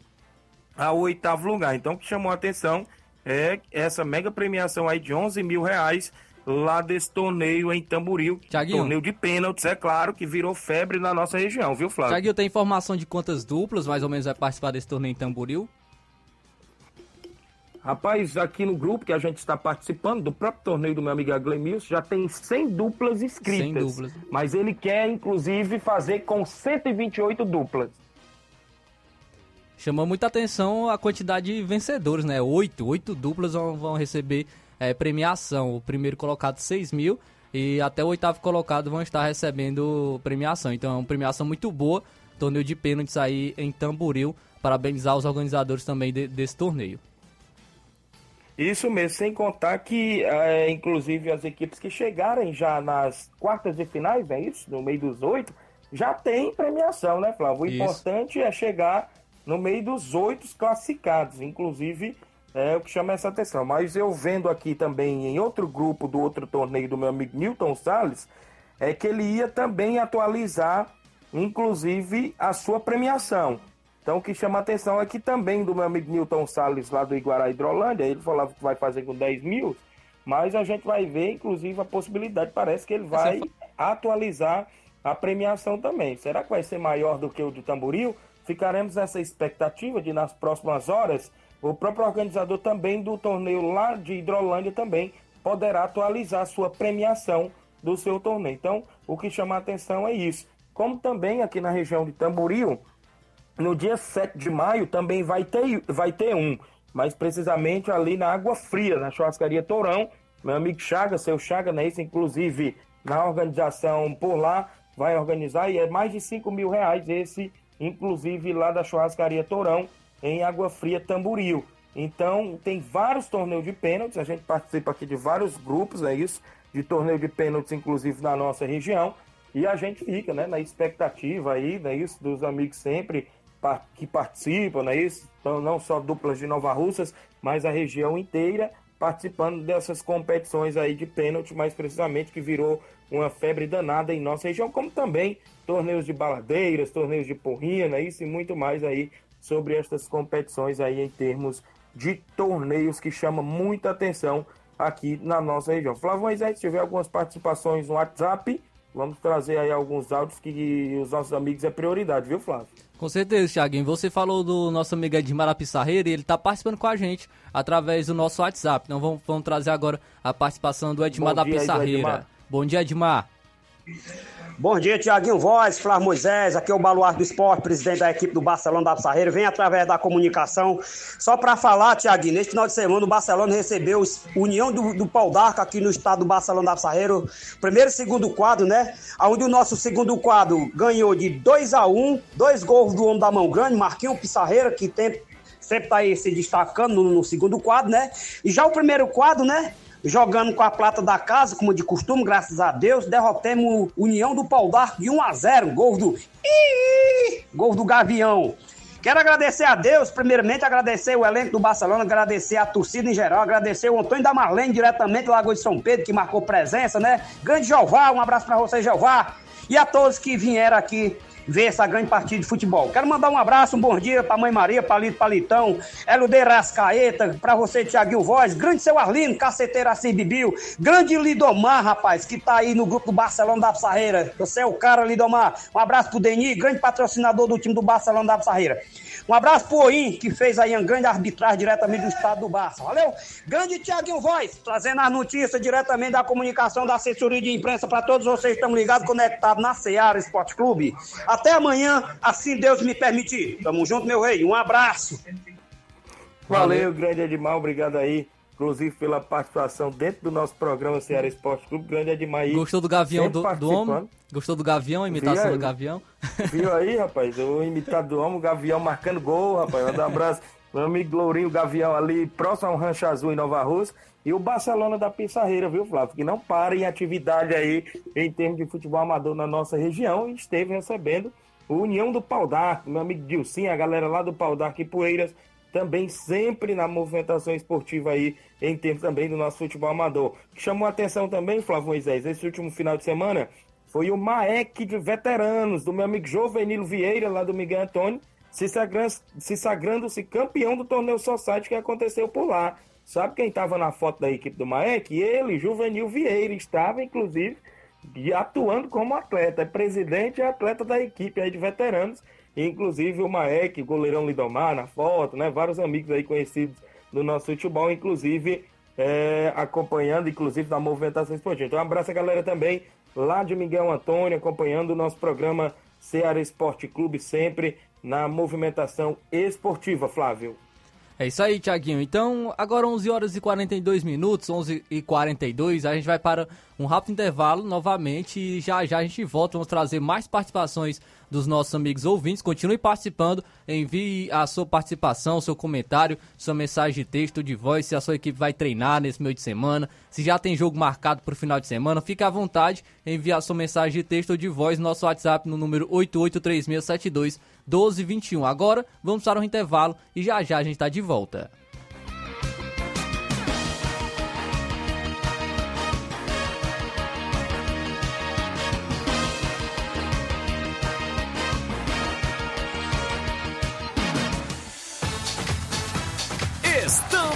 ao oitavo lugar. Então, o que chamou a atenção é essa mega premiação aí de 11 mil reais lá desse torneio em Tamboril. Thiaguinho. Torneio de pênaltis, é claro, que virou febre na nossa região, viu, Flávio? Tiaguinho, tem informação de quantas duplas mais ou menos vai participar desse torneio em Tamboril? Rapaz, aqui no grupo que a gente está participando, do próprio torneio do meu amigo Aglemilson, já tem 100 duplas inscritas. 100 duplas. Mas ele quer, inclusive, fazer com 128 duplas. Chamou muita atenção a quantidade de vencedores, né? Oito, oito duplas vão, vão receber é, premiação. O primeiro colocado 6 mil e até o oitavo colocado vão estar recebendo premiação. Então é uma premiação muito boa. Torneio de pênaltis aí em Tamboril. Parabenizar os organizadores também de, desse torneio. Isso mesmo, sem contar que, é, inclusive, as equipes que chegarem já nas quartas de finais, é isso? No meio dos oito, já tem premiação, né, Flávio? O Isso. importante é chegar no meio dos oito classificados, inclusive é o que chama essa atenção. Mas eu vendo aqui também em outro grupo do outro torneio do meu amigo Newton Salles, é que ele ia também atualizar, inclusive, a sua premiação. Então, o que chama a atenção é que também do meu amigo Newton Salles, lá do Iguará Hidrolândia, ele falava que vai fazer com 10 mil, mas a gente vai ver, inclusive, a possibilidade, parece que ele vai atualizar a premiação também. Será que vai ser maior do que o do Tamboril? Ficaremos nessa expectativa de, nas próximas horas, o próprio organizador também do torneio lá de Hidrolândia também poderá atualizar sua premiação do seu torneio. Então, o que chama a atenção é isso. Como também aqui na região de Tamboril, no dia 7 de maio também vai ter, vai ter um, mas precisamente ali na Água Fria, na churrascaria Tourão. Meu amigo Chaga, seu Chaga, né? Isso, inclusive na organização por lá, vai organizar e é mais de 5 mil reais esse, inclusive lá da churrascaria Tourão, em Água Fria Tamboril. Então, tem vários torneios de pênaltis, a gente participa aqui de vários grupos, é isso, de torneio de pênaltis, inclusive na nossa região, e a gente fica, né, na expectativa aí, né, isso, dos amigos sempre que participam, né, isso, então não só duplas de Nova Russas, mas a região inteira participando dessas competições aí de pênalti, mais precisamente que virou uma febre danada em nossa região, como também torneios de baladeiras, torneios de porrinha, né, isso e muito mais aí sobre estas competições aí em termos de torneios que chama muita atenção aqui na nossa região. Flávio Moisés, se tiver algumas participações no WhatsApp, vamos trazer aí alguns áudios que os nossos amigos é prioridade, viu, Flávio? Com certeza, Thiaguinho. Você falou do nosso amigo Edmar Pissarreira e ele está participando com a gente através do nosso WhatsApp. Então vamos, vamos trazer agora a participação do Edmar Bom da aí Pissarreira. Edmar. Bom dia, Edmar. Bom dia, Tiaguinho Voz, Flávio Moisés, aqui é o Baluarte do Esporte, presidente da equipe do Barcelona da Pissarreira, vem através da comunicação, só para falar, Tiaguinho, neste final de semana o Barcelona recebeu o União do, do Pau d'Arco aqui no estado do Barcelona da Pissarreira, primeiro e segundo quadro, né, onde o nosso segundo quadro ganhou de 2 a 1 um, dois gols do homem da mão grande, Marquinhos Pissarreira, que tem, sempre tá aí se destacando no, no segundo quadro, né, e já o primeiro quadro, né, jogando com a plata da casa, como de costume, graças a Deus, derrotemos União do Pau d'Arco de 1 a 0 gol do gol do Gavião. Quero agradecer a Deus, primeiramente agradecer o elenco do Barcelona, agradecer a torcida em geral, agradecer o Antônio da Marlene, diretamente do Lagoa de São Pedro, que marcou presença, né? Grande Jeová, um abraço para você, Jeová. E a todos que vieram aqui ver essa grande partida de futebol. Quero mandar um abraço, um bom dia pra Mãe Maria, Palito Palitão, Eludei Rascaeta, pra você, Tiaguinho Voz, grande seu Arlino, caceteiro assim Bibiu, grande Lidomar, rapaz, que tá aí no grupo do Barcelona da Pissarreira. Você é o cara, Lidomar. Um abraço pro Deni, grande patrocinador do time do Barcelona da Pissarreira. Um abraço pro Oim, que fez aí uma grande arbitragem diretamente do estado do Barça. Valeu? Grande Tiaguinho Voz, trazendo as notícias diretamente da comunicação da assessoria de imprensa para todos vocês que estão ligados, conectados na Seara Esporte Clube. Até amanhã, assim Deus me permitir. Tamo junto, meu rei. Um abraço. Valeu, grande Edmar, obrigado aí. Inclusive pela participação dentro do nosso programa Ceará Esporte Clube. Grande Edmar. Gostou do Gavião do, do homem? Gostou do Gavião, a imitação do Gavião? Viu aí, rapaz? O imitado do homem, o Gavião marcando gol, rapaz. Manda um abraço. Meu amigo Lourinho, o Gavião ali, próximo ao Rancho Azul em Nova Rússia. E o Barcelona da Pissarreira, viu, Flávio? Que não para em atividade aí em termos de futebol amador na nossa região e esteve recebendo o União do Pau d'Arco, meu amigo Dilcinho, a galera lá do Pau d'Arco e Poeiras, também sempre na movimentação esportiva aí, em termos também do nosso futebol amador. Chamou a atenção também, Flávio Moisés, esse último final de semana, foi o Maek de veteranos, do meu amigo Jovenilo Vieira, lá do Miguel Antônio, se sagrando-se se sagrando -se campeão do torneio Society que aconteceu por lá. Sabe quem estava na foto da equipe do Maek? Ele, Juvenil Vieira, estava inclusive atuando como atleta, é presidente e atleta da equipe aí de veteranos, inclusive o Maek, goleirão Lidomar na foto, né? Vários amigos aí conhecidos do nosso futebol, inclusive é, acompanhando, inclusive, da movimentação esportiva. Então, um abraço a galera também lá de Miguel Antônio, acompanhando o nosso programa Ceará Esporte Clube, sempre na movimentação esportiva, Flávio. É isso aí, Tiaguinho. Então, agora 11 horas e 42 minutos, 11 e 42, a gente vai para um rápido intervalo novamente e já já a gente volta. Vamos trazer mais participações dos nossos amigos ouvintes. Continue participando, envie a sua participação, seu comentário, sua mensagem de texto, de voz, se a sua equipe vai treinar nesse meio de semana, se já tem jogo marcado para o final de semana, fique à vontade, envie a sua mensagem de texto ou de voz no nosso WhatsApp no número 883672 1221. Agora vamos para o intervalo e já já a gente está de volta.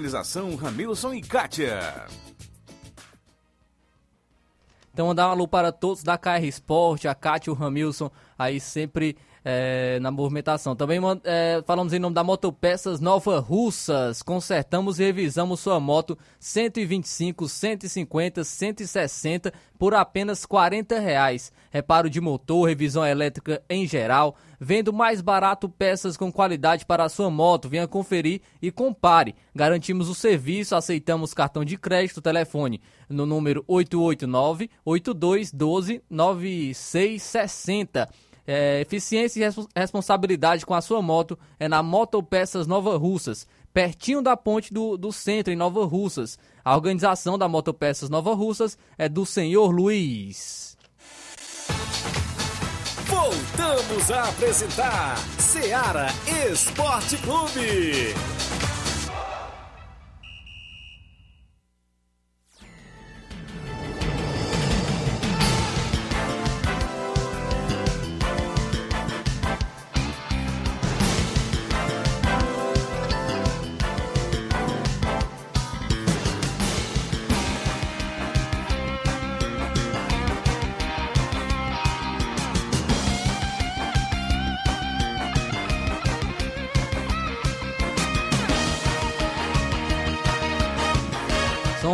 Organização Ramilson e Kátia. Então, mandar um alô para todos da KR Sport, a Kátia e o Ramilson, aí sempre é, na movimentação. Também é, falamos em nome da Motopeças Nova Russas. Consertamos e revisamos sua moto 125, 150, 160 por apenas 40 reais. Reparo de motor, revisão elétrica em geral. Vendo mais barato peças com qualidade para a sua moto. Venha conferir e compare. Garantimos o serviço, aceitamos cartão de crédito, telefone no número 889 8212 9660. É, eficiência e responsabilidade com a sua moto é na Motopeças Nova Russas, pertinho da ponte do, do centro, em Nova Russas. A organização da Motopeças Nova Russas é do senhor Luiz. Voltamos a apresentar Seara Esporte Clube.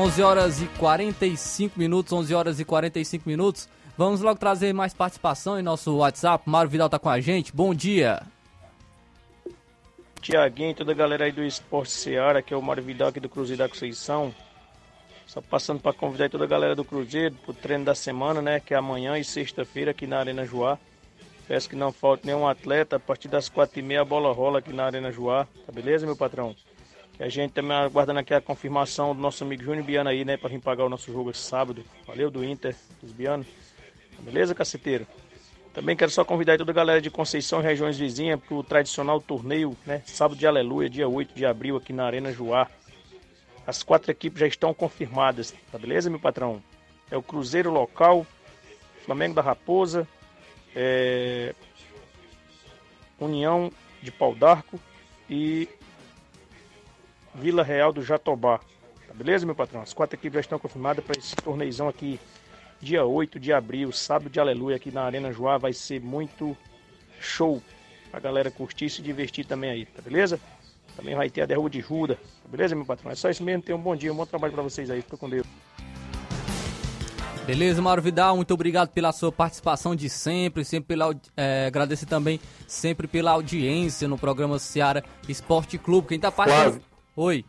11 horas e 45 minutos, 11 horas e 45 minutos. Vamos logo trazer mais participação em nosso WhatsApp. Mário Vidal tá com a gente. Bom dia. Tiaguinho, toda a galera aí do Esporte Seara, que é o Mário Vidal aqui do Cruzeiro da Conceição. Só passando para convidar toda a galera do Cruzeiro pro treino da semana, né? Que é amanhã e sexta-feira aqui na Arena Joá. Peço que não falte nenhum atleta. A partir das quatro e meia a bola rola aqui na Arena Joá. Tá beleza, meu patrão? E a gente também aguardando aqui a confirmação do nosso amigo Júnior Biano aí, né? Pra vir pagar o nosso jogo esse sábado. Valeu, do Inter, dos Biano. Beleza, caceteiro? Também quero só convidar toda a galera de Conceição e regiões vizinhas pro tradicional torneio, né? Sábado de Aleluia, dia 8 de abril, aqui na Arena Joá. As quatro equipes já estão confirmadas, tá beleza, meu patrão? É o Cruzeiro local, Flamengo da Raposa, é... União de Pau d'Arco e Vila Real do Jatobá. Tá beleza, meu patrão? As quatro equipes já estão confirmadas para esse torneizão aqui, dia 8 de abril, sábado de aleluia, aqui na Arena Joá. Vai ser muito show pra galera curtir e se divertir também aí, tá beleza? Também vai ter a derruba de Ruda, tá beleza, meu patrão? É só isso mesmo, tenham um bom dia, um bom trabalho para vocês aí, fica com Deus. Beleza, Mauro Vidal, muito obrigado pela sua participação de sempre, sempre pela é, agradecer também sempre pela audiência no programa Seara Esporte Clube. Quem tá participando? Oi.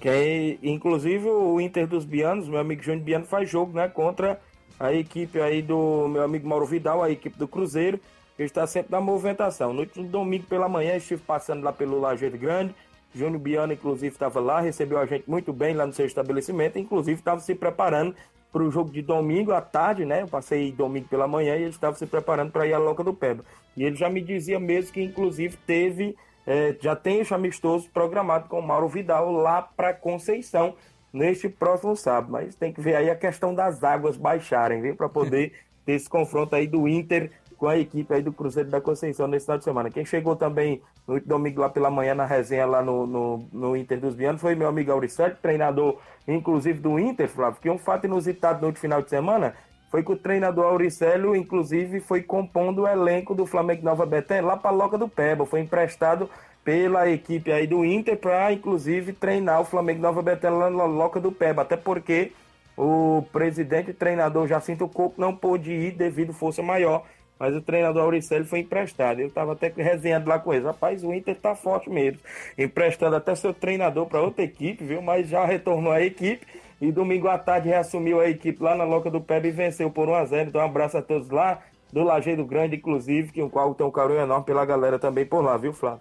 Que é, inclusive o Inter dos Bianos, meu amigo Júnior Biano faz jogo, né, contra a equipe aí do meu amigo Mauro Vidal, a equipe do Cruzeiro, que está sempre na movimentação. No último domingo pela manhã estive passando lá pelo Lajeiro Grande, Júnior Biano inclusive estava lá, recebeu a gente muito bem lá no seu estabelecimento, inclusive estava se preparando para o jogo de domingo à tarde, né? Eu passei domingo pela manhã e ele estava se preparando para ir à Loca do Peba. E ele já me dizia mesmo que inclusive teve é, já tem esse amistoso programado com o Mauro Vidal lá para Conceição neste próximo sábado. Mas tem que ver aí a questão das águas baixarem, viu? Para poder ter esse confronto aí do Inter com a equipe aí do Cruzeiro da Conceição nesse final de semana. Quem chegou também no domingo lá pela manhã na resenha lá no, no, no Inter dos Bianos foi meu amigo Auricélio, treinador inclusive do Inter, Flávio, que um fato inusitado no final de semana foi que o treinador Auricélio, inclusive, foi compondo o elenco do Flamengo Nova Betém lá para a Loca do Peba. Foi emprestado pela equipe aí do Inter para, inclusive, treinar o Flamengo Nova Betém lá na Loca do Peba. Até porque o presidente e treinador Jacinto Coco não pôde ir devido força maior. Mas o treinador Auricélio foi emprestado. Eu estava até resenhando lá com eles. Rapaz, o Inter tá forte mesmo. Emprestando até seu treinador para outra equipe, viu? Mas já retornou à equipe e domingo à tarde reassumiu a equipe lá na Loca do Peba e venceu por 1x0. Então, um abraço a todos lá, do Lajeiro Grande, inclusive, que o qual tem um carinho enorme pela galera também por lá, viu, Flávio?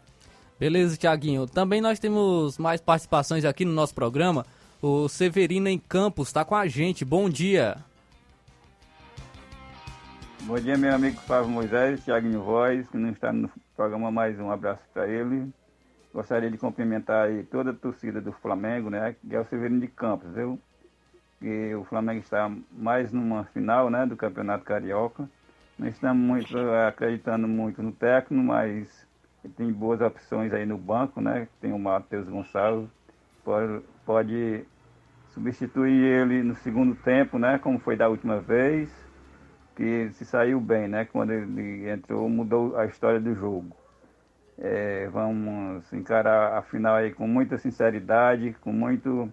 Beleza, Tiaguinho. Também nós temos mais participações aqui no nosso programa. O Severino em Campos está com a gente. Bom dia. Bom dia, meu amigo Flávio Moisés, Tiaguinho Voz, que não está no programa mais um abraço para ele. Gostaria de cumprimentar aí toda a torcida do Flamengo, né? Que é o Severino de Campos, viu? Que o Flamengo está mais numa final, né? Do Campeonato Carioca. Nós estamos muito acreditando muito no técnico, mas tem boas opções aí no banco, né? Tem o Matheus Gonçalves, pode, pode substituir ele no segundo tempo, né? Como foi da última vez, que se saiu bem, né? Quando ele entrou, mudou a história do jogo. É, vamos encarar a final aí com muita sinceridade, com muito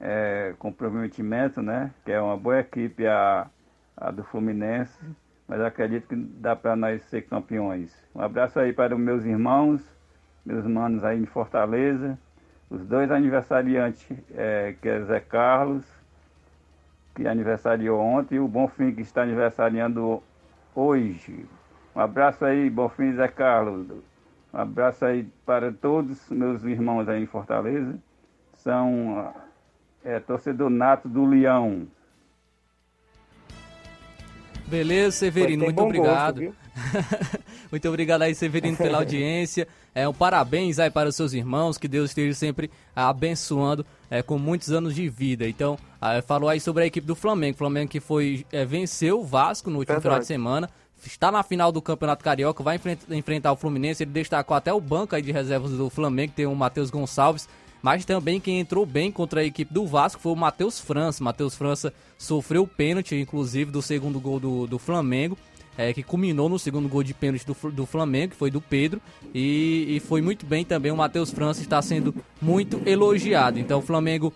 é, comprometimento, né? Que é uma boa equipe a, a do Fluminense, mas acredito que dá para nós ser campeões. Um abraço aí para os meus irmãos, meus manos aí em Fortaleza, os dois aniversariantes, é, que é Zé Carlos, que aniversariou ontem, e o Bonfim, que está aniversariando hoje. Um abraço aí, Bonfim Zé Carlos. Um abraço aí para todos meus irmãos aí em Fortaleza. São é, torcedor nato do Leão. Beleza, Severino, muito obrigado. Gosto, muito obrigado aí, Severino, pela audiência. É, um parabéns aí para os seus irmãos, que Deus esteja sempre abençoando é, com muitos anos de vida. Então, é, falou aí sobre a equipe do Flamengo. Flamengo que foi é, venceu o Vasco no último Verdade. final de semana. Está na final do Campeonato Carioca, vai enfrentar o Fluminense. Ele destacou até o banco aí de reservas do Flamengo, tem o Matheus Gonçalves mas também quem entrou bem contra a equipe do Vasco foi o Matheus França. Matheus França sofreu o pênalti, inclusive, do segundo gol do, do Flamengo. É, que culminou no segundo gol de pênalti do, do Flamengo, que foi do Pedro, e, e foi muito bem também. O Matheus França está sendo muito elogiado. Então o Flamengo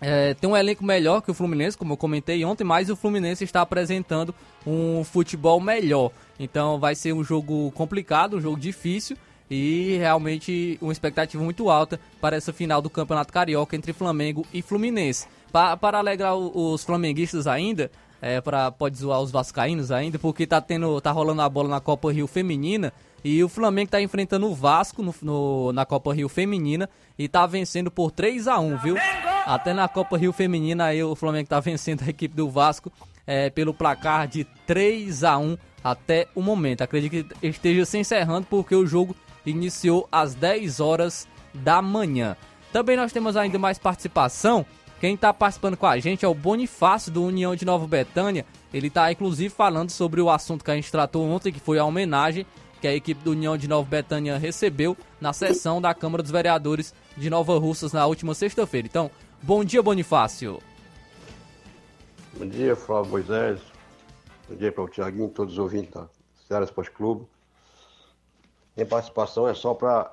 é, tem um elenco melhor que o Fluminense, como eu comentei ontem, mas o Fluminense está apresentando um futebol melhor. Então vai ser um jogo complicado, um jogo difícil e realmente uma expectativa muito alta para essa final do Campeonato Carioca entre Flamengo e Fluminense. Pa para alegrar os flamenguistas ainda, é, pode zoar os vascaínos ainda, porque tá tendo tá rolando a bola na Copa Rio feminina e o Flamengo tá enfrentando o Vasco no, no, na Copa Rio feminina e tá vencendo por 3 a 1, viu? Até na Copa Rio feminina aí o Flamengo tá vencendo a equipe do Vasco é, pelo placar de 3 a 1 até o momento. Acredito que esteja se encerrando porque o jogo iniciou às 10 horas da manhã. Também nós temos ainda mais participação. Quem está participando com a gente é o Bonifácio do União de Nova Betânia. Ele está inclusive falando sobre o assunto que a gente tratou ontem, que foi a homenagem que a equipe do União de Nova Betânia recebeu na sessão da Câmara dos Vereadores de Nova Russas na última sexta-feira. Então, bom dia, Bonifácio. Bom dia, Flávio Moisés. Bom dia para o Tiaguinho, todos os ouvintes da Ceará Esporte Clube. Minha participação é só para,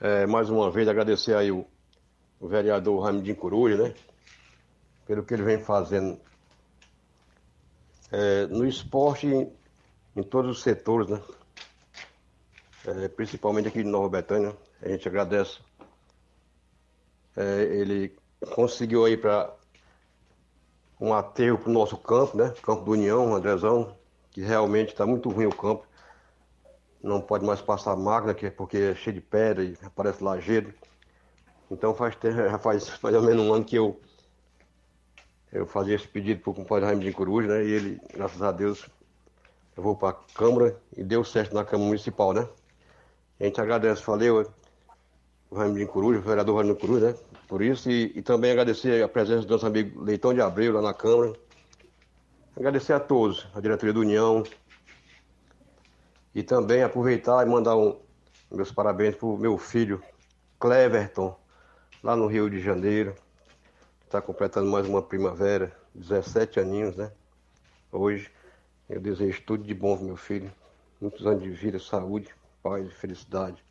é, mais uma vez, agradecer aí o, o vereador Ramidinho Coruja, né? Pelo que ele vem fazendo é, no esporte em, todos os setores, né? É, principalmente aqui de Nova Betânia. A gente agradece. É, ele conseguiu aí para um aterro para o nosso campo, né? Campo do União, Andrezão, que realmente está muito ruim o campo não pode mais passar máquina, é porque é cheio de pedra e aparece lajedo. Então faz, faz mais ou menos um ano que eu, eu fazia esse pedido para o compadre Raimundinho de Coruja, né? E ele, graças a Deus, eu vou para a Câmara e deu certo na Câmara Municipal, né? A gente agradece, valeu, o Raimundinho de Coruja, o vereador Raimundinho de Coruja, né? Por isso, e, e, também agradecer a presença do nosso amigo Leitão de Abreu lá na Câmara. Agradecer a todos, a diretoria da União, e também aproveitar e mandar um, meus parabéns para o meu filho Cleverton, lá no Rio de Janeiro. Está completando mais uma primavera, 17 aninhos, né? Hoje. Eu desejo tudo de bom meu filho. Muitos anos de vida, saúde, paz e felicidade.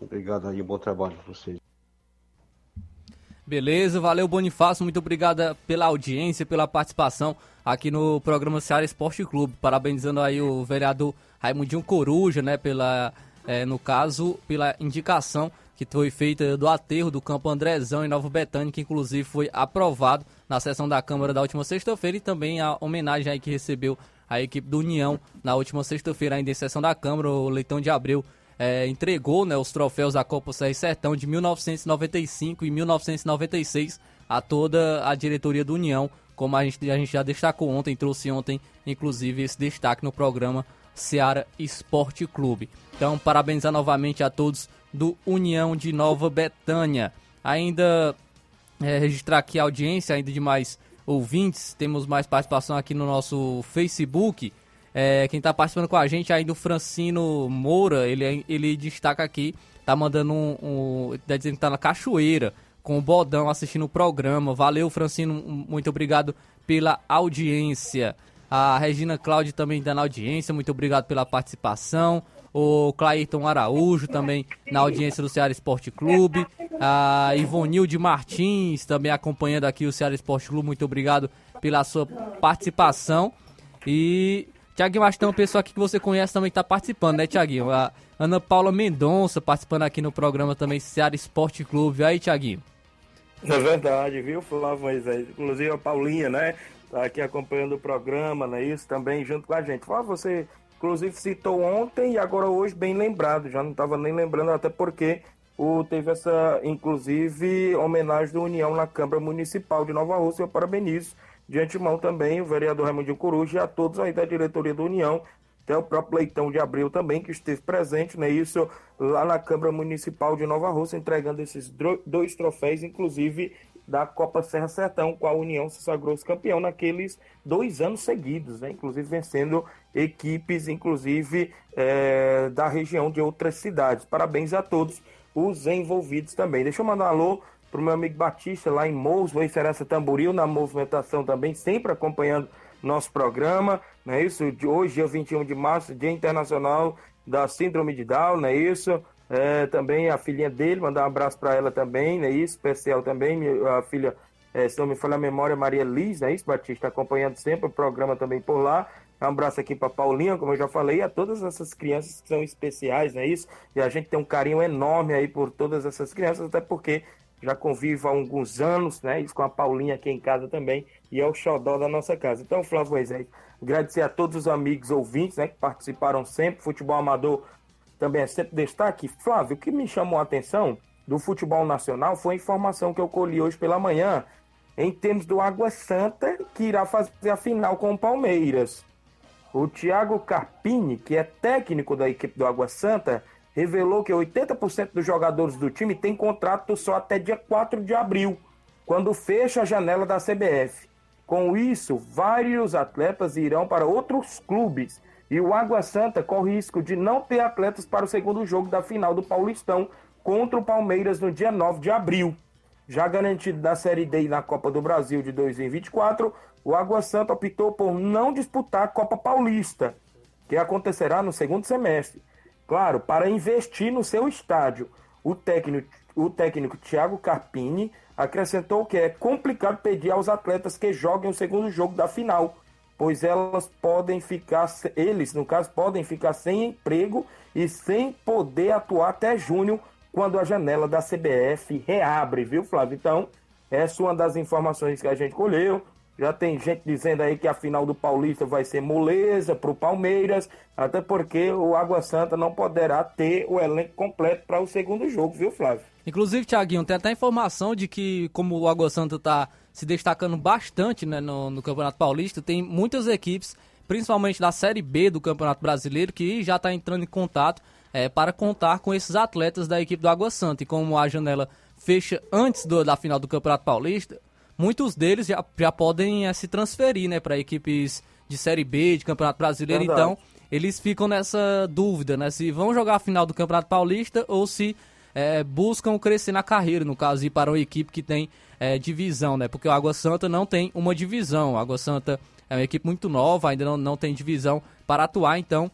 Obrigado aí, bom trabalho para vocês. Beleza, valeu Bonifácio, muito obrigada pela audiência, pela participação aqui no programa Ceará Esporte Clube. Parabenizando aí o vereador Raimundinho Coruja, né, pela, é, no caso, pela indicação que foi feita do aterro do campo Andrezão em Nova Betânia, que inclusive foi aprovado na sessão da Câmara da última sexta-feira e também a homenagem aí que recebeu a equipe do União na última sexta-feira ainda em sessão da Câmara, o Leitão de Abreu é, entregou né, os troféus da Copa CR Sertão de 1995 e 1996 a toda a diretoria do União, como a gente, a gente já destacou ontem, trouxe ontem, inclusive, esse destaque no programa Seara Esporte Clube. Então, parabenizar novamente a todos do União de Nova Betânia. Ainda é, registrar aqui a audiência, ainda de mais ouvintes, temos mais participação aqui no nosso Facebook. É, quem está participando com a gente ainda o Francino Moura, ele, ele destaca aqui, tá mandando um, um tá dizendo que tá na cachoeira com o Bodão assistindo o programa. Valeu, Francino, muito obrigado pela audiência. A Regina Cláudia também está na audiência, muito obrigado pela participação. O Clairton Araújo também na audiência do Ceará Esporte Clube. A Ivonilde Martins também acompanhando aqui o Ceará Esporte Clube, muito obrigado pela sua participação. E Tiaguinho, acho que tem uma pessoa aqui que você conhece também que está participando, né, Tiaguinho? A Ana Paula Mendonça participando aqui no programa também Ceará Esporte Clube. Aí, Tiaguinho. É verdade, viu, Flávio? Inclusive a Paulinha, né? Tá aqui acompanhando o programa, né? Isso também junto com a gente. Flávio, você inclusive citou ontem e agora hoje bem lembrado. Já não estava nem lembrando, até porque o, teve essa, inclusive, homenagem da União na Câmara Municipal de Nova Rússia. Eu parabenizo De antemão também o vereador Raimundo Coruja e a todos aí da diretoria da União, até o próprio Leitão de Abril também, que esteve presente, né? Isso lá na Câmara Municipal de Nova Rússia, entregando esses dois troféus, inclusive da Copa Serra Sertão, com a União se sagrou campeão naqueles dois anos seguidos, né? Inclusive vencendo equipes, inclusive é, da região de outras cidades. Parabéns a todos os envolvidos também. Deixa eu mandar um alô para o meu amigo Batista lá em Mous, Serança Tamboril, na movimentação também, sempre acompanhando nosso programa, não é isso? De hoje, dia 21 de março, Dia Internacional da Síndrome de Down, não é isso? É, também a filhinha dele, mandar um abraço para ela também, não é isso? Especial também, a filha, é, se não me falha a memória, Maria Liz, não é isso, Batista? Acompanhando sempre o programa também por lá. Um abraço aqui para Paulinha, como eu já falei, a todas essas crianças que são especiais, é isso? E a gente tem um carinho enorme aí por todas essas crianças, até porque já convivo há alguns anos, né? Isso com a Paulinha aqui em casa também e é o xodó da nossa casa. Então, Flávio Moisés, agradecer a todos os amigos ouvintes né, que participaram sempre. Futebol amador também é sempre destaque. Flávio, o que me chamou a atenção do futebol nacional foi a informação que eu colhi hoje pela manhã em termos do Água Santa, que irá fazer a final com o Palmeiras. O Thiago Carpini, que é técnico da equipe do Água Santa, revelou que 80% dos jogadores do time têm contrato só até dia 4 de abril, quando fecha a janela da CBF. Com isso, vários atletas irão para outros clubes e o Água Santa corre risco de não ter atletas para o segundo jogo da final do Paulistão contra o Palmeiras no dia 9 de abril. Já garantido na Série D e na Copa do Brasil de 2024, o Água Santa optou por não disputar a Copa Paulista, que acontecerá no segundo semestre. Claro, para investir no seu estádio. O técnico, o técnico Thiago Carpini acrescentou que é complicado pedir aos atletas que joguem o segundo jogo da final, pois elas podem ficar, eles no caso, podem ficar sem emprego e sem poder atuar até junho, quando a janela da CBF reabre, viu, Flávio? Então, essa é uma das informações que a gente colheu. Já tem gente dizendo aí que a final do Paulista vai ser moleza para o Palmeiras, até porque o Água Santa não poderá ter o elenco completo para o segundo jogo, viu, Flávio? Inclusive, Tiaguinho, tem até informação de que, como o Água Santa está se destacando bastante né, no, no, Campeonato Paulista, tem muitas equipes, principalmente da Série B do Campeonato Brasileiro, que já está entrando em contato é, para contar com esses atletas da equipe do Água Santa. E como a janela fecha antes do, da final do Campeonato Paulista, muitos deles já, já podem é, se transferir né, para equipes de Série B, de Campeonato Brasileiro. Verdade. Então, eles ficam nessa dúvida, né? Se vão jogar a final do Campeonato Paulista ou se é, buscam crescer na carreira, no caso, ir para uma equipe que tem é, divisão, né? Porque o Água Santa não tem uma divisão. O Água Santa é uma equipe muito nova, ainda não, não tem divisão para atuar, então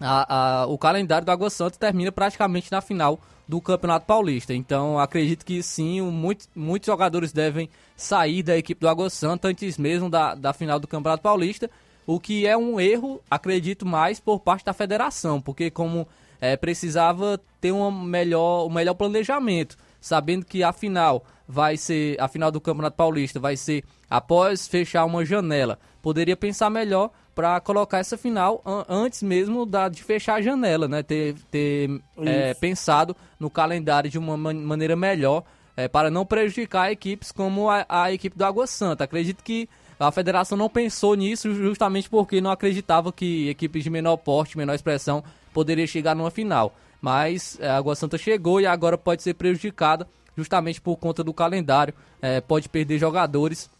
a, a, o calendário do Água Santa termina praticamente na final do Campeonato Paulista. Então acredito que sim, muito, muitos jogadores devem sair da equipe do Água Santa antes mesmo da, da final do Campeonato Paulista, o que é um erro, acredito mais, por parte da federação, porque como é, precisava ter um melhor, um melhor planejamento, sabendo que a final vai ser, a final do Campeonato Paulista vai ser após fechar uma janela. Poderia pensar melhor para colocar essa final an antes mesmo da, de fechar a janela, né? Ter, ter é, pensado no calendário de uma man maneira melhor é, para não prejudicar equipes como a, a equipe do Água Santa. Acredito que a federação não pensou nisso justamente porque não acreditava que equipes de menor porte, menor expressão poderia chegar numa final. Mas é, a Água Santa chegou e agora pode ser prejudicada justamente por conta do calendário. É, pode perder jogadores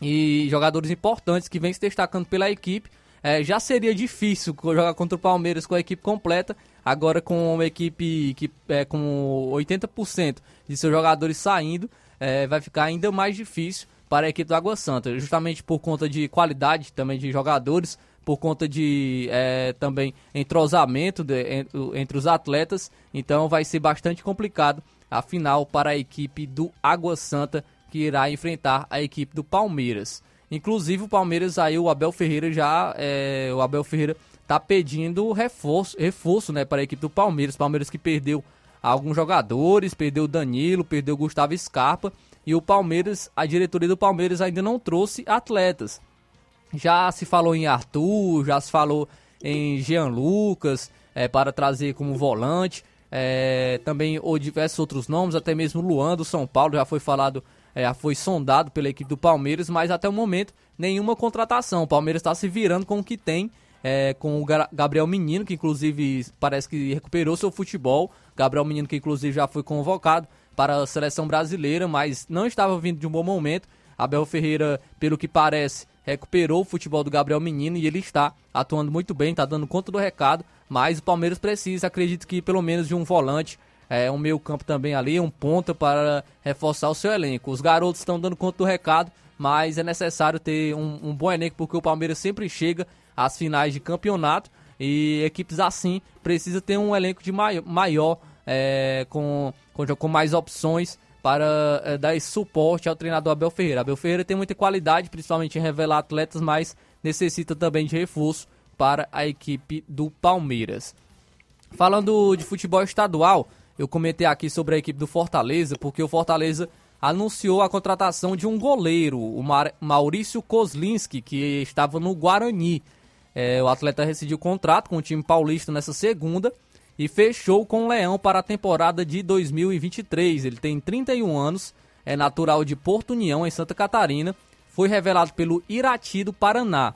e jogadores importantes que vêm se destacando pela equipe. É, já seria difícil jogar contra o Palmeiras com a equipe completa, agora com uma equipe que é, com 80% de seus jogadores saindo, é, vai ficar ainda mais difícil para a equipe do Água Santa, justamente por conta de qualidade também de jogadores, por conta de é, também entrosamento de, entre os atletas. Então vai ser bastante complicado a final para a equipe do Água Santa que irá enfrentar a equipe do Palmeiras. Inclusive o Palmeiras aí o Abel Ferreira já é, o Abel Ferreira tá pedindo reforço, reforço né, para a equipe do Palmeiras. Palmeiras que perdeu alguns jogadores, perdeu Danilo, perdeu Gustavo Scarpa e o Palmeiras, a diretoria do Palmeiras ainda não trouxe atletas. Já se falou em Arthur, já se falou em Jean Lucas é, para trazer como volante. É, também ou diversos outros nomes, até mesmo Luan do São Paulo já foi falado é, foi sondado pela equipe do Palmeiras, mas até o momento nenhuma contratação. O Palmeiras está se virando com o que tem, é, com o Gabriel Menino, que inclusive parece que recuperou seu futebol. Gabriel Menino, que inclusive já foi convocado para a seleção brasileira, mas não estava vindo de um bom momento. Abel Ferreira, pelo que parece, recuperou o futebol do Gabriel Menino e ele está atuando muito bem, está dando conta do recado. Mas o Palmeiras precisa, acredito que pelo menos de um volante é, um meio campo também ali, um ponta para reforçar o seu elenco. Os garotos estão dando conta do recado, mas é necessário ter um, um bom elenco porque o Palmeiras sempre chega às finais de campeonato e equipes assim precisa ter um elenco de maior, maior é, com, com, com mais opções para é, dar esse suporte ao treinador Abel Ferreira. Abel Ferreira tem muita qualidade, principalmente em revelar atletas, mas necessita também de reforço para a equipe do Palmeiras. Falando de futebol estadual, eu comentei aqui sobre a equipe do Fortaleza, porque o Fortaleza anunciou a contratação de um goleiro, o Maurício Kozlinski, que estava no Guarani. É, o atleta rescindiu o contrato com o time paulista nessa segunda e fechou com o Leão para a temporada de 2023. Ele tem 31 anos, é natural de Porto União, em Santa Catarina. Foi revelado pelo Irati do Paraná.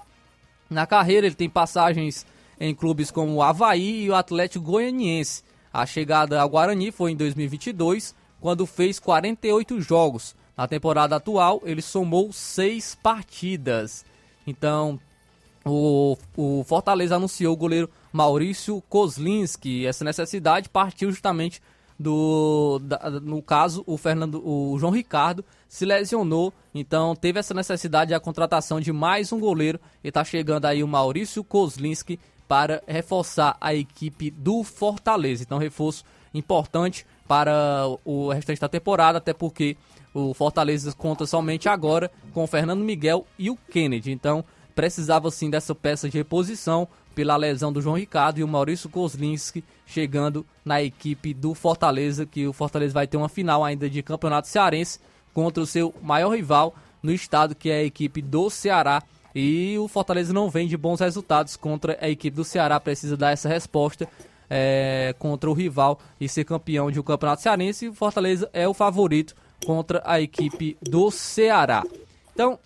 Na carreira, ele tem passagens em clubes como o Havaí e o Atlético Goianiense. A chegada ao Guarani foi em 2022, quando fez 48 jogos. Na temporada atual, ele somou seis partidas. Então, o, o Fortaleza anunciou o goleiro Maurício Kozlinski. Essa necessidade partiu justamente do, da, no caso, o Fernando, o João Ricardo se lesionou, então teve essa necessidade de a contratação de mais um goleiro e está chegando aí o Maurício Kozlinski para reforçar a equipe do Fortaleza. Então, reforço importante para o restante da temporada, até porque o Fortaleza conta somente agora com o Fernando Miguel e o Kennedy. Então, precisava sim dessa peça de reposição pela lesão do João Ricardo e o Maurício Kozlinski chegando na equipe do Fortaleza, que o Fortaleza vai ter uma final ainda de campeonato cearense contra o seu maior rival no estado, que é a equipe do Ceará, e o Fortaleza não vem de bons resultados contra a equipe do Ceará, precisa dar essa resposta é, contra o rival e ser campeão de um campeonato cearense. O Fortaleza é o favorito contra a equipe do Ceará. Então,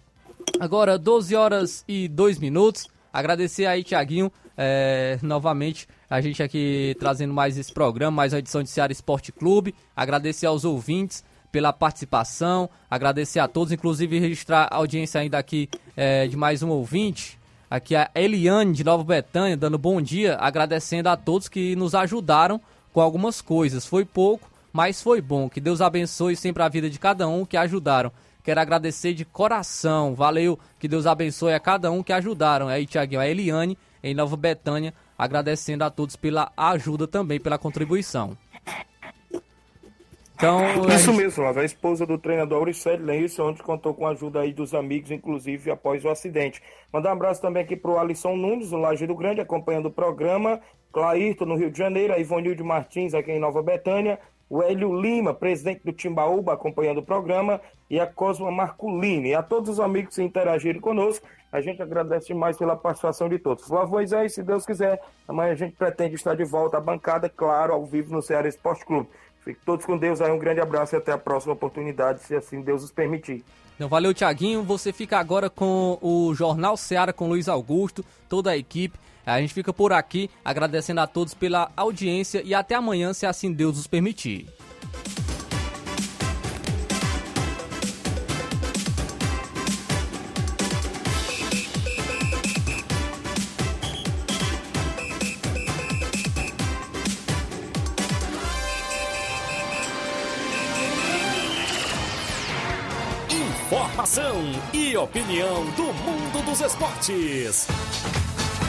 agora 12 horas e 2 minutos. Agradecer aí, Tiaguinho, é, novamente a gente aqui trazendo mais esse programa, mais a edição de Ceará Esporte Clube. Agradecer aos ouvintes pela participação, agradecer a todos, inclusive registrar a audiência ainda aqui é, de mais um ouvinte. Aqui a Eliane de Nova Betânia, dando bom dia, agradecendo a todos que nos ajudaram com algumas coisas. Foi pouco, mas foi bom. Que Deus abençoe sempre a vida de cada um que ajudaram. Quero agradecer de coração. Valeu. Que Deus abençoe a cada um que ajudaram. Aí, Tiaguinho, a Eliane em Nova Betânia, agradecendo a todos pela ajuda também, pela contribuição. Então, isso gente... mesmo. A esposa do treinador Auricélio isso onde contou com a ajuda aí dos amigos, inclusive após o acidente. Mandar um abraço também aqui para o Alisson Nunes, no Lajeiro Grande, acompanhando o programa. Clairton, no Rio de Janeiro. A Ivonilde Martins, aqui em Nova Betânia. O Hélio Lima, presidente do Timbaúba, acompanhando o programa. E a Cosma Marculini. E a todos os amigos que interagiram conosco, a gente agradece demais pela participação de todos. Flávio Moisés, se Deus quiser, amanhã a gente pretende estar de volta à bancada, claro, ao vivo no Ceará Esporte Clube. Fiquem todos com Deus aí, um grande abraço e até a próxima oportunidade, se assim Deus os permitir. Então, valeu, Tiaguinho. Você fica agora com o Jornal Seara com Luiz Augusto, toda a equipe. A gente fica por aqui agradecendo a todos pela audiência e até amanhã, se assim Deus os permitir. Informação e opinião do mundo dos esportes.